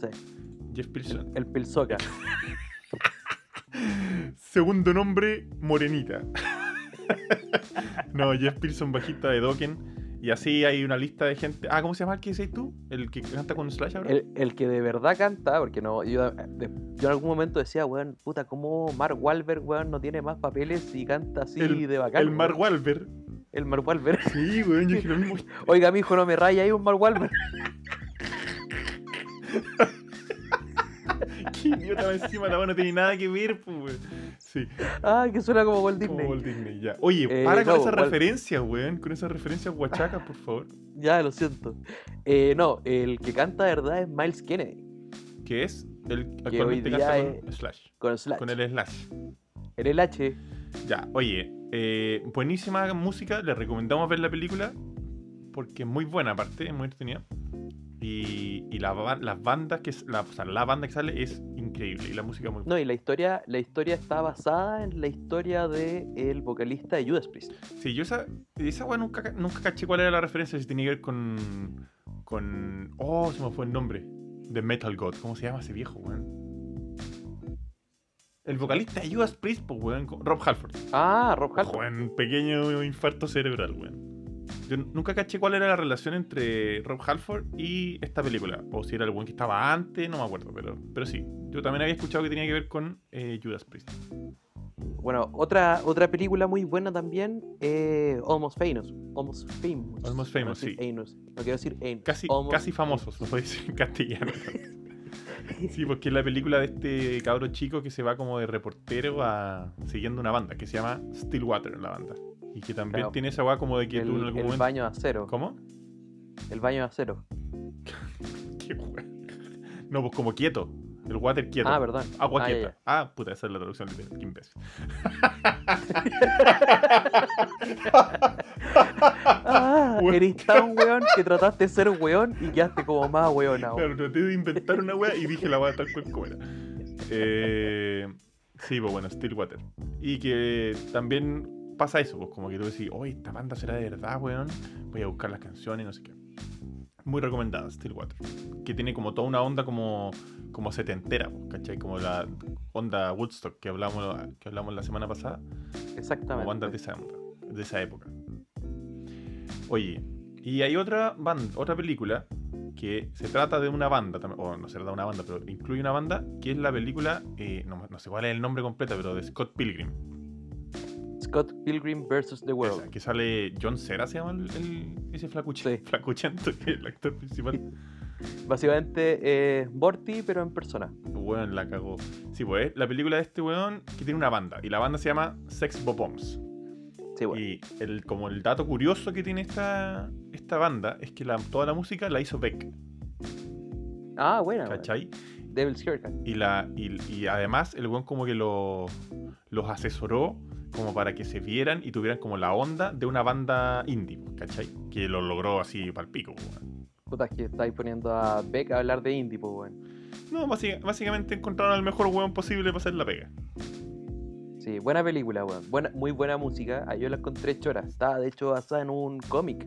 sí, Jeff Pilson. el, el Pilsoca Segundo nombre, Morenita. no, Jeff Pilson, bajista de Dokken. Y así hay una lista de gente. Ah, ¿cómo se llama el que dices tú? ¿El que canta con Slash ahora? el, el que de verdad canta porque no yo, de- yo en algún momento decía weón puta cómo Mark Wahlberg weón no tiene más papeles y canta así El- de bacán el Mark. Wahlberg. el Mark Wahlberg Sí, weón, yo dije lo mismo. oiga mijo no me raya ahí un Mark Wahlberg idiota encima, la no tiene nada que ver, pues. Sí, ay que suena como Walt como Disney Walt Disney, ya. Oye, Eh, para con esas Walt- referencias, weón. Con esas referencias guachacas, por favor. Ya, lo siento. Eh, no, el que canta de verdad es Miles Kennedy, Que es el que actualmente canta es- con Slash. con Slash. Con el Slash. El H, Ya, oye, eh, buenísima música, les recomendamos ver la película porque es muy buena aparte, es muy entretenida. Y, y la las bandas que s- la, o sea, la banda que sale es increíble. y la música muy buena. No, y la historia, la historia está basada en la historia de el vocalista de Judas Priest. Sí, yo esa, esa weá nunca, ca- nunca caché cuál era la referencia, si tenía que ver con. con. Oh, se me fue el nombre. De Metal God. ¿Cómo se llama ese viejo, weón? El vocalista de Judas Priest, pues, weón, Rob Halford. Ah, Rob Halford. Weón, pequeño infarto cerebral, weón. Yo nunca caché cuál era la relación entre Rob Halford y esta película. O si era el weón que estaba antes, no me acuerdo, pero, pero sí. Yo también había escuchado que tenía que ver con eh, Judas Priest. Bueno, otra, otra película muy buena también, eh, Almost Famous. Almost Famous. Almost Famous, Anus, No quiero decir Anus. Casi, Almost casi famosos, lo decir en castellano. Sí, porque es la película de este cabro chico que se va como de reportero a siguiendo una banda que se llama Stillwater, la banda. Y que también Claro. tiene esa weá como de que el, tú en algún el momento. baño de acero. ¿Cómo? El baño de acero. Qué weá. No, pues como quieto. El water quieto. Ah, perdón. Agua Ah, ya, quieta. Ah, puta, esa es la traducción literal. Qué imbécil. Ah, eres tan weón que trataste de ser weón y quedaste como más weón ahora. Claro, traté de inventar una weá y dije la weá tal cual como era. Eh, sí, pues bueno, Stillwater. Y que también pasa eso, pues como que tú decís, oye, esta banda será de verdad, weón. Voy a buscar las canciones y no sé qué. Muy recomendada, Stillwater. Que tiene como toda una onda como, como setentera, pues, ¿cachai? Como la onda Woodstock que hablamos, que hablamos la semana pasada. Como Exactamente. bandas de esa, de esa época. Oye, y hay otra banda, otra película que se trata de una banda, o no se trata de una banda, pero incluye una banda, que es la película, eh, no, no sé cuál es el nombre completo, pero de Scott Pilgrim. Scott Pilgrim vs. The World. Esa, que sale John Cera, se llama el, el- ese flacuche, Sí. flacuchento, que es el actor principal. Básicamente eh, Morty, pero en persona. Weón, la cagó. Sí, pues es la película de este weón que tiene una banda, y la banda se llama Sex Bobombs. Sí, bueno. Y el, como el dato curioso que tiene esta, esta banda es que la- toda la música la hizo Beck, Ah, buena. buena. ¿cachai? Devil's Haircut. Y, la, y, y además el weón como que lo, los asesoró como para que se vieran y tuvieran como la onda de una banda indie, ¿cachai? Que lo logró así pal pico, weón. Puta, es que estáis poniendo a Beck a hablar de indie, pues, weón. No, básica- básicamente encontraron al mejor weón posible para hacer la pega. Sí, buena película, weón. Buena, muy buena música. Ah, yo la encontré chora. Está, de hecho, basada en un cómic.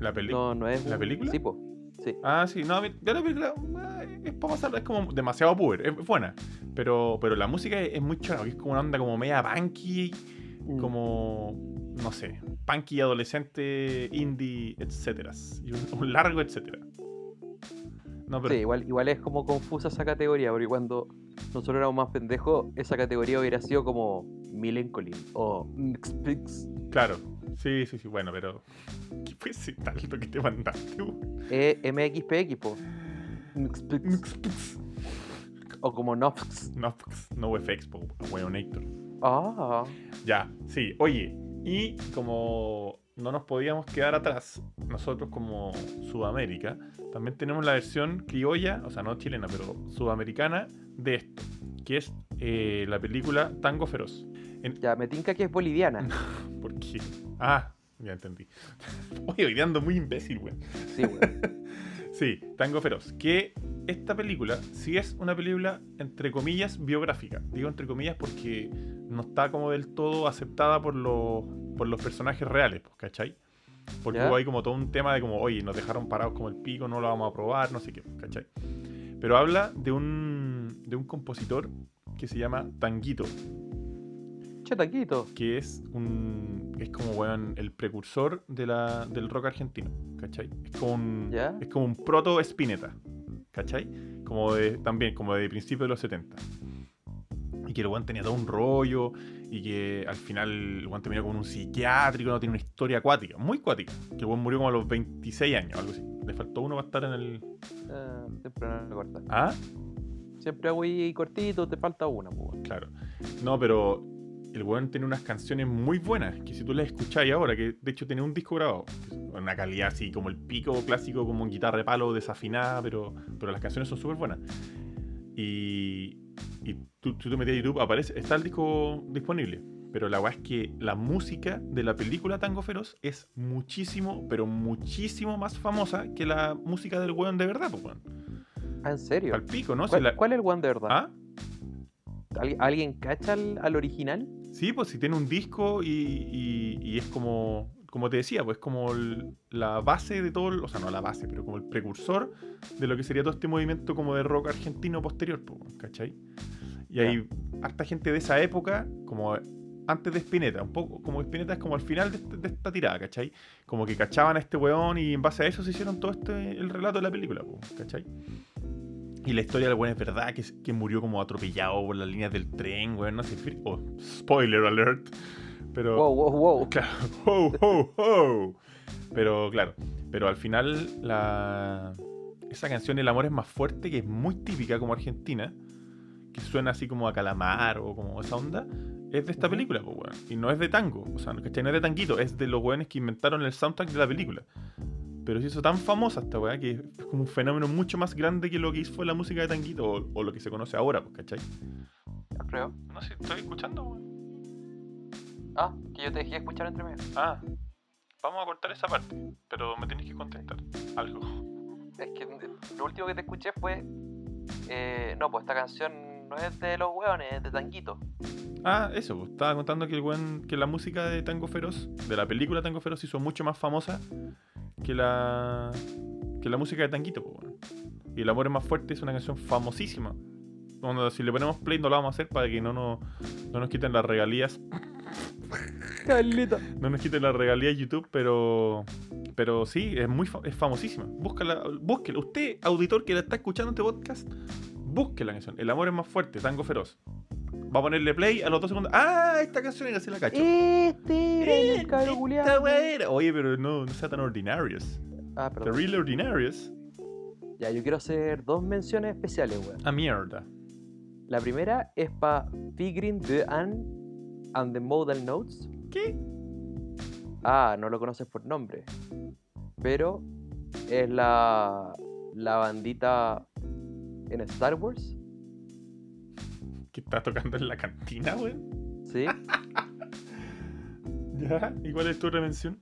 La película. No, no es. ¿La un- película? Sí, po. Sí. Ah, sí, no, ya la película eh, es para pasarla, es como demasiado puber, es buena. Pero, pero la música es, es muy chora, es como una onda como media punky, Mm. como, no sé, punky adolescente, indie, etcétera. Y un, un largo etcétera. No, pero Sí, igual, igual es como confusa esa categoría, porque cuando nosotros éramos más pendejos, esa categoría hubiera sido como Milencolin o Nxpix. claro. Sí, sí, sí, bueno, pero ¿qué fue ese talento que te mandaste? weón? E MXPX, po. Nxpix. O como Nofx. No, pues, no FX, po, weón, Héctor. Ah, Ya, sí. Oye, y como no nos podíamos quedar atrás, nosotros como Sudamérica, también tenemos la versión criolla, o sea, no chilena, pero sudamericana de esto, que es eh, la película Tango Feroz. ya, me tinca que es boliviana. ¿Por qué? Ah, ya entendí. Oye, hoy ando muy imbécil, güey. Sí, weón. Sí, Tango Feroz. Que esta película sí es una película, entre comillas, biográfica. Digo entre comillas porque no está como del todo aceptada por los, por los personajes reales, pues, ¿cachai? Porque Ya. hubo ahí como todo un tema de como, oye, nos dejaron parados como el pico, no lo vamos a probar, no sé qué, ¿cachai? Pero habla de un, de un compositor que se llama Tanguito, Che, taquito. que es un es como weón el precursor de la, del rock argentino, ¿cachai? Es como un ¿Ya? es como un proto Spinetta, ¿cachai? Como de también como de principios de los 70. Y que el weón tenía todo un rollo y que al final el weón terminó como un psiquiátrico, no tiene una historia acuática, muy acuática, que el weón murió como a los 26 años, algo así. Le faltó uno para estar en el Ah, siempre una corta. Ah, Siempre voy cortito, te falta una, pues. weón. Claro. No, pero el weón tiene unas canciones muy buenas, que si tú las escucháis ahora, que de hecho tiene un disco grabado, una calidad así como el pico clásico, como en guitarra de palo desafinada, pero, pero las canciones son súper buenas. Y, y tú, tú te metes a YouTube, aparece, está el disco disponible. Pero la weá es que la música de la película Tango Feroz es muchísimo, pero muchísimo más famosa que la música del weón de verdad, pues weón. Ah, ¿en serio? Al pico, ¿no? Si ¿Cuál, la- cuál es el one de verdad? ¿Ah? ¿Al- ¿Alguien cacha al, al original? Sí, pues si tiene un disco y, y- y es como, como te decía, pues como el- la base de todo, el- o sea, no la base, pero como el precursor de lo que sería todo este movimiento como de rock argentino posterior, ¿cachai? Y hay harta gente de esa época, como antes de Spinetta, un poco como Spinetta es como al final de, este- de esta tirada, ¿cachai? Como que cachaban a este weón y en base a eso se hicieron todo este, el relato de la película, ¿cachai? Y la historia del weón es verdad, que, que murió como atropellado por las líneas del tren, weón, no sé. oh, spoiler alert. Pero. Wow, wow, wow. Claro, ho, ho, ho. Pero claro, pero al final la esa canción El amor es más fuerte, que es muy típica como argentina, que suena así como a calamar o como esa onda, es de esta película, pues, weón. Y no es de tango, o sea, ¿cachai? no es de tanguito, es de los weones que inventaron el soundtrack de la película. Pero se hizo tan famosa esta weá que es como un fenómeno mucho más grande que lo que fue la música de tanguito o, o lo que se conoce ahora, pues, ¿cachai? Creo. No sé, estoy escuchando, weón. Ah, que yo te dejé escuchar entre medio. Ah, vamos a cortar esa parte, pero me tienes que contestar algo. Es que lo último que te escuché fue. eh, no, pues esta canción no es de los hueones, es de Tanguito. Ah, eso, pues, estaba contando que, el weón- que la música de Tango Feroz, de la película Tango Feroz, se hizo mucho más famosa que la que la música de Tanguito, weón. Y El amor es más fuerte es una canción famosísima. Cuando, si le ponemos play no lo vamos a hacer para que no nos, no nos quiten las regalías. No nos quiten las regalías de YouTube, pero pero sí, es muy fa- es famosísima. Búscala, búsquela. Usted, auditor que la está escuchando este podcast, busque la canción. El amor es más fuerte, Tango Feroz. Va a ponerle play a los dos segundos. ¡Ah! Esta canción es así la cacho. Este era el Eh, cabro esta era. Oye, pero no, no sea tan ordinarios. Ah, perdón. Terrible ordinarious. Ya, yo quiero hacer dos menciones especiales, weón. A mierda. La primera es para Figuring the An and the Modal Notes. ¿Qué? Ah, no lo conoces por nombre. Pero es la, la bandita en Star Wars. ¿Qué está tocando en la cantina, weón? ¿Sí? ¿Ya? ¿Y cuál es tu otra mención?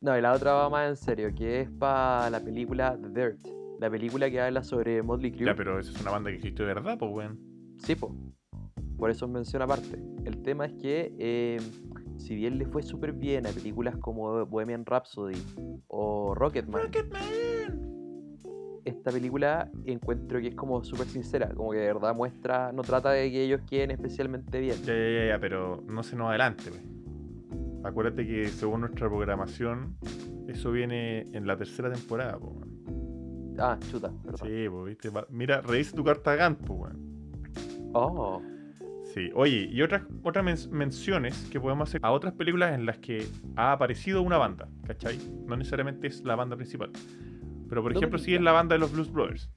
No, y la otra va más en serio, que es para la película The Dirt. La película que habla sobre Motley Crue. Ya, pero esa es una banda que existe de verdad, pues, weón. Sí, po. Por eso es mención aparte. El tema es que, eh, si bien le fue súper bien a películas como Bohemian Rhapsody o Rocketman, esta película encuentro que es como súper sincera, como que de verdad muestra, no trata de que ellos queden especialmente bien. Ya, ya, ya, pero no se nos adelante, weón. Acuérdate que según nuestra programación, eso viene en la tercera temporada, pues. Ah, chuta, perdón. Sí, pues, viste. Mira, revisa tu carta Gantt, pues, weón. Oh, Sí, oye, y otras, otras men- menciones que podemos hacer a otras películas en las que ha aparecido una banda, ¿cachai? No necesariamente es la banda principal. Pero por ejemplo, sí es la banda de los Blues Brothers.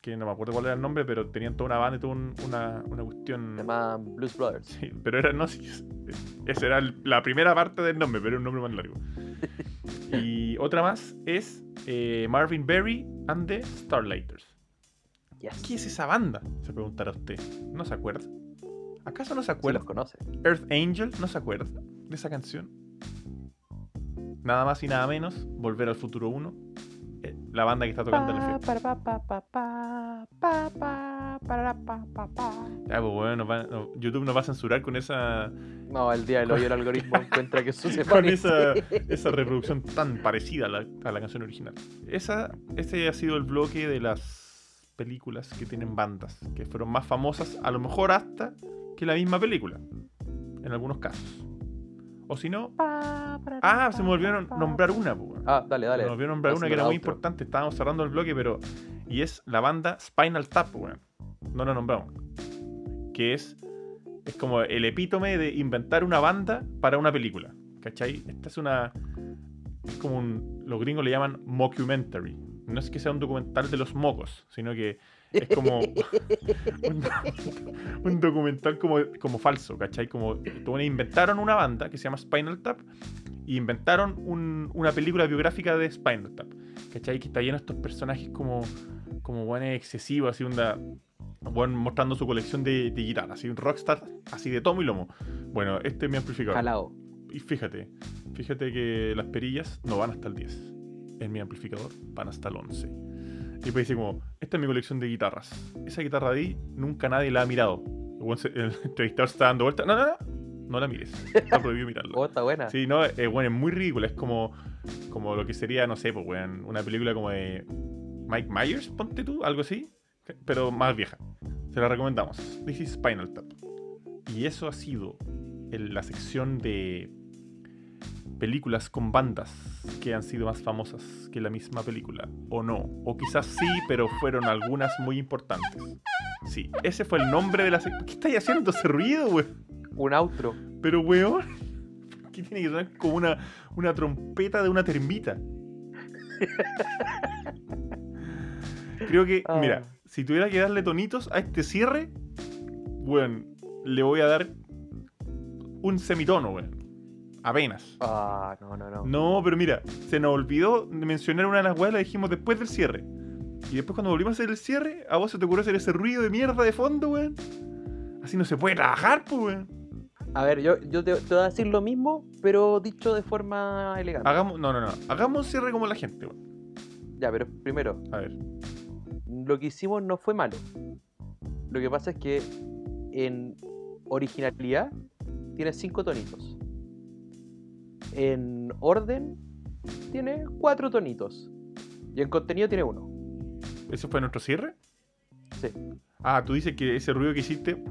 Que no me acuerdo cuál era el nombre, pero tenían toda una banda y toda un- una, una cuestión. se llama Blues Brothers. Sí, pero era, no, sí, esa era la primera parte del nombre, pero era un nombre más largo. y otra más es eh, Marvin Berry and the Starlighters. Yes. ¿Qué es esa banda? Se preguntará usted. ¿No se acuerda? ¿Acaso no se Sí acuerda? los conoce. Earth Angel, ¿no se acuerda de esa canción? Nada más y nada menos, Volver al Futuro 1. La banda que está tocando en la fiesta. Ya, pues bueno, nos va- no- YouTube nos va a censurar con esa, No, el día del hoy el algoritmo encuentra que eso se con esa, esa reproducción tan parecida a la, a la canción original. Esa, ese ha sido el bloque de las películas que tienen bandas, que fueron más famosas, a lo mejor hasta que la misma película, en algunos casos. O si no, ah, se me olvidó nombrar una, pues, weón. Ah, dale, Se dale. me olvidó nombrar una que era muy importante, estábamos cerrando el bloque, pero. Y es la banda Spinal Tap, weón. No la nombramos. Que es. Es como el epítome de inventar una banda para una película. ¿Cachai? Esta es una. Es como un. Los gringos le llaman mockumentary. No es que sea un documental de los mocos, sino que es como un, un documental como, como falso, ¿cachai? Como inventaron una banda que se llama Spinal Tap y inventaron un- una película biográfica de Spinal Tap, ¿cachai? Que está lleno de estos personajes como, como buenos excesivos, así onda, buen mostrando su colección de, de guitarras, así un rockstar, así de tomo y lomo. Bueno, este es mi amplificador. Jalao. Y fíjate, fíjate que las perillas no van hasta el 10. En mi amplificador van hasta el 11. Y pues dice como, esta es mi colección de guitarras. Esa guitarra de ahí nunca nadie la ha mirado. el entrevistador se está dando vuelta. No, no, no. No la mires. Está prohibido mirarla. Oh, está buena. Sí, no, eh, bueno, es muy ridícula. Es como, como lo que sería, no sé, pues, weón, una película como de Mike Myers, ponte tú, algo así, pero más vieja. Se la recomendamos. This is Spinal Tap. Y eso ha sido la sección de películas con bandas que han sido más famosas que la misma película, o no. O quizás sí, pero fueron algunas muy importantes. Sí, ese fue el nombre de la sección. ¿Qué estáis haciendo ese ruido, weón? Un outro. Pero, weón, ¿qué tiene que sonar como una, una trompeta de una termita? Creo que, Ah. mira, si tuviera que darle tonitos a este cierre, weón, le voy a dar un semitono, weón. Apenas. Ah, no, no, no. No, pero mira, se nos olvidó mencionar una de las weas, la dijimos después del cierre. Y después cuando volvimos a hacer el cierre, a vos se te ocurrió hacer ese ruido de mierda de fondo, weón. Así no se puede trabajar, pues, weón. A ver, yo, yo te, te voy a decir lo mismo, pero dicho de forma elegante. Hagamos, no, no, no. Hagamos un cierre como la gente, weón. Ya, pero primero, A ver. lo que hicimos no fue malo. Lo que pasa es que en originalidad tiene cinco tonitos. En orden tiene cuatro tonitos. Y en contenido tiene uno. ¿Eso fue nuestro cierre? Sí. Ah, tú dices que ese ruido que hiciste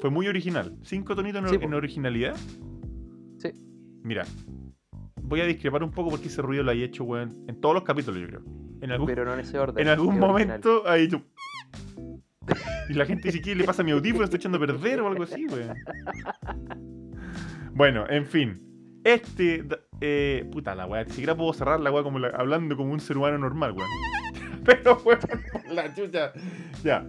fue muy original. ¿Cinco tonitos en, Sí, en po. originalidad? Sí. Mira, voy a discrepar un poco porque ese ruido lo hay hecho, weón, en todos los capítulos, yo creo. En algún, Pero no en ese orden. en algún original. momento ha hecho... Y la gente dice, ¿qué le pasa a mi audífono? ¿Está echando a perder o algo así, weón? Bueno, en fin. Este... Eh, puta la weá. Ni siquiera puedo cerrar la weá como la- hablando como un ser humano normal, weón. Pero, weón, la chucha. Ya.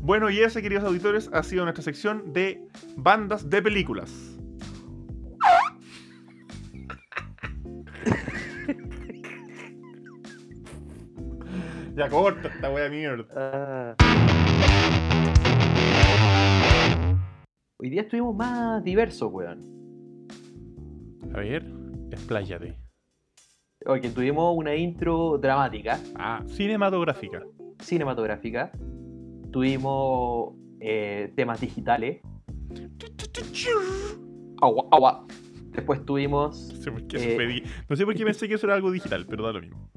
Bueno, y ese, queridos auditores, ha sido nuestra sección de bandas de películas. ya corta esta de mierda. Ah. Hoy día estuvimos más diversos, weón. A ver, expláyate. Oye, tuvimos una intro dramática, Ah, cinematográfica. cinematográfica. Tuvimos eh, temas digitales. Agua, agua. Después tuvimos, No sé por qué, Eh. pedí- no sé por qué pensé que eso era algo digital, pero da lo mismo.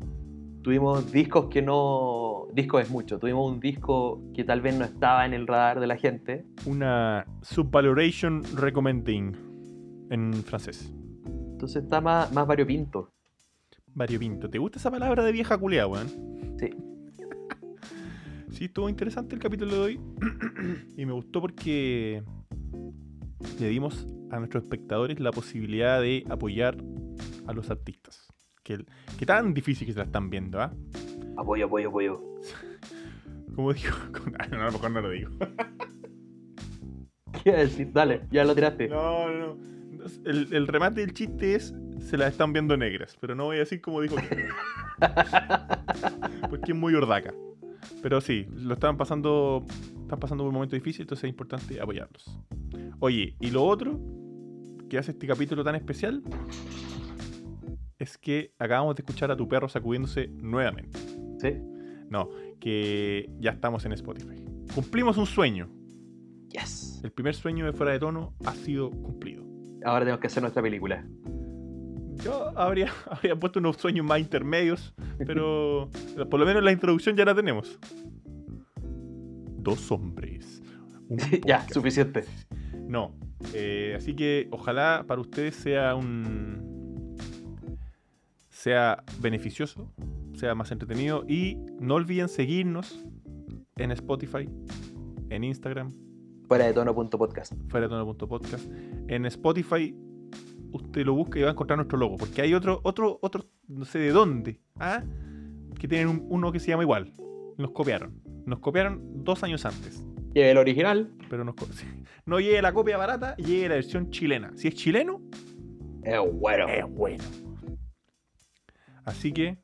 tuvimos discos que no. Discos es mucho. Tuvimos un disco que tal vez no estaba en el radar de la gente. Una subvaloration recommending en francés. Entonces está más, más variopinto. Variopinto. ¿Te gusta esa palabra de vieja culea, weón? Sí. Sí, estuvo interesante el capítulo de hoy. y me gustó porque le dimos a nuestros espectadores la posibilidad de apoyar a los artistas. Que, que tan difícil que se la están viendo, ¿ah? Apoyo, apoyo, apoyo. Como digo, Ah, no, a lo mejor no lo digo. ¿Qué iba a decir? Dale, ya lo tiraste. No, no, no. El, el remate del chiste es se las están viendo negras, pero no voy a decir como dijo que. Porque es muy ordaca. Pero sí, lo estaban pasando. Están pasando por un momento difícil, entonces es importante apoyarlos. Oye, y lo otro que hace este capítulo tan especial es que acabamos de escuchar a tu perro sacudiéndose nuevamente. ¿Sí? No, que ya estamos en Spotify. Cumplimos un sueño. Yes. El primer sueño de fuera de tono ha sido cumplido. Ahora tenemos que hacer nuestra película. Yo habría, habría puesto unos sueños más intermedios, pero por lo menos la introducción ya la tenemos. Dos hombres. ya, suficiente. No. eh, así que ojalá para ustedes sea un. sea beneficioso, sea más entretenido. Y no olviden seguirnos en Spotify, en Instagram, Fuera de tono.podcast. fuera de tono.podcast. En Spotify usted lo busca y va a encontrar nuestro logo. Porque hay otro, otro, otro, no sé de dónde, ¿ah? que tienen un- uno que se llama igual. Nos copiaron. Nos copiaron dos años antes. Y el original Pero nos no llegue la copia barata, llegue la versión chilena. Si es chileno, es bueno. es bueno. Así que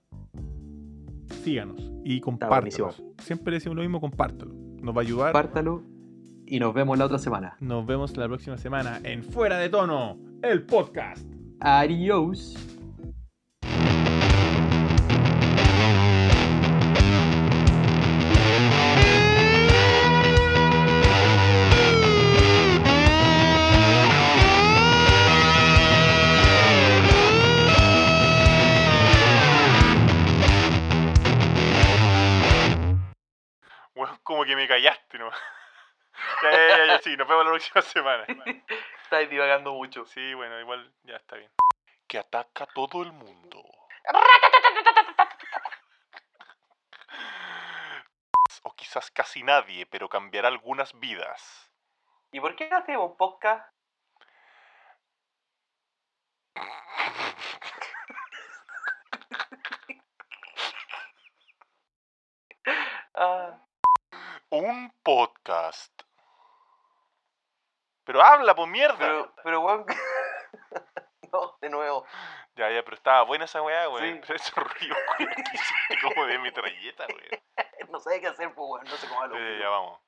síganos y compártelo. Siempre decimos lo mismo, compártelo. Nos va a ayudar. Compártalo y nos vemos la otra semana. Nos vemos la próxima semana en Fuera de Tono, el podcast. Adiós. como que me callaste nomás ya, ya, ya, ya, sí, nos vemos la próxima semana. Estáis divagando mucho. Sí, bueno, igual ya está bien. Que ataca a todo el mundo. O quizás casi nadie, pero cambiará algunas vidas. ¿Y por qué no hacemos un podcast? Ah, Un podcast. Pero habla, pues mierda. pero, pero, weón. no, de nuevo. Ya, ya, pero estaba buena esa weá, weón. Sí. Pero esos ruidos culiao, que hiciste como de metralleta, weón. No sé qué hacer, pues, weón. No sé cómo Ya, hablo. ya, ya, vamos.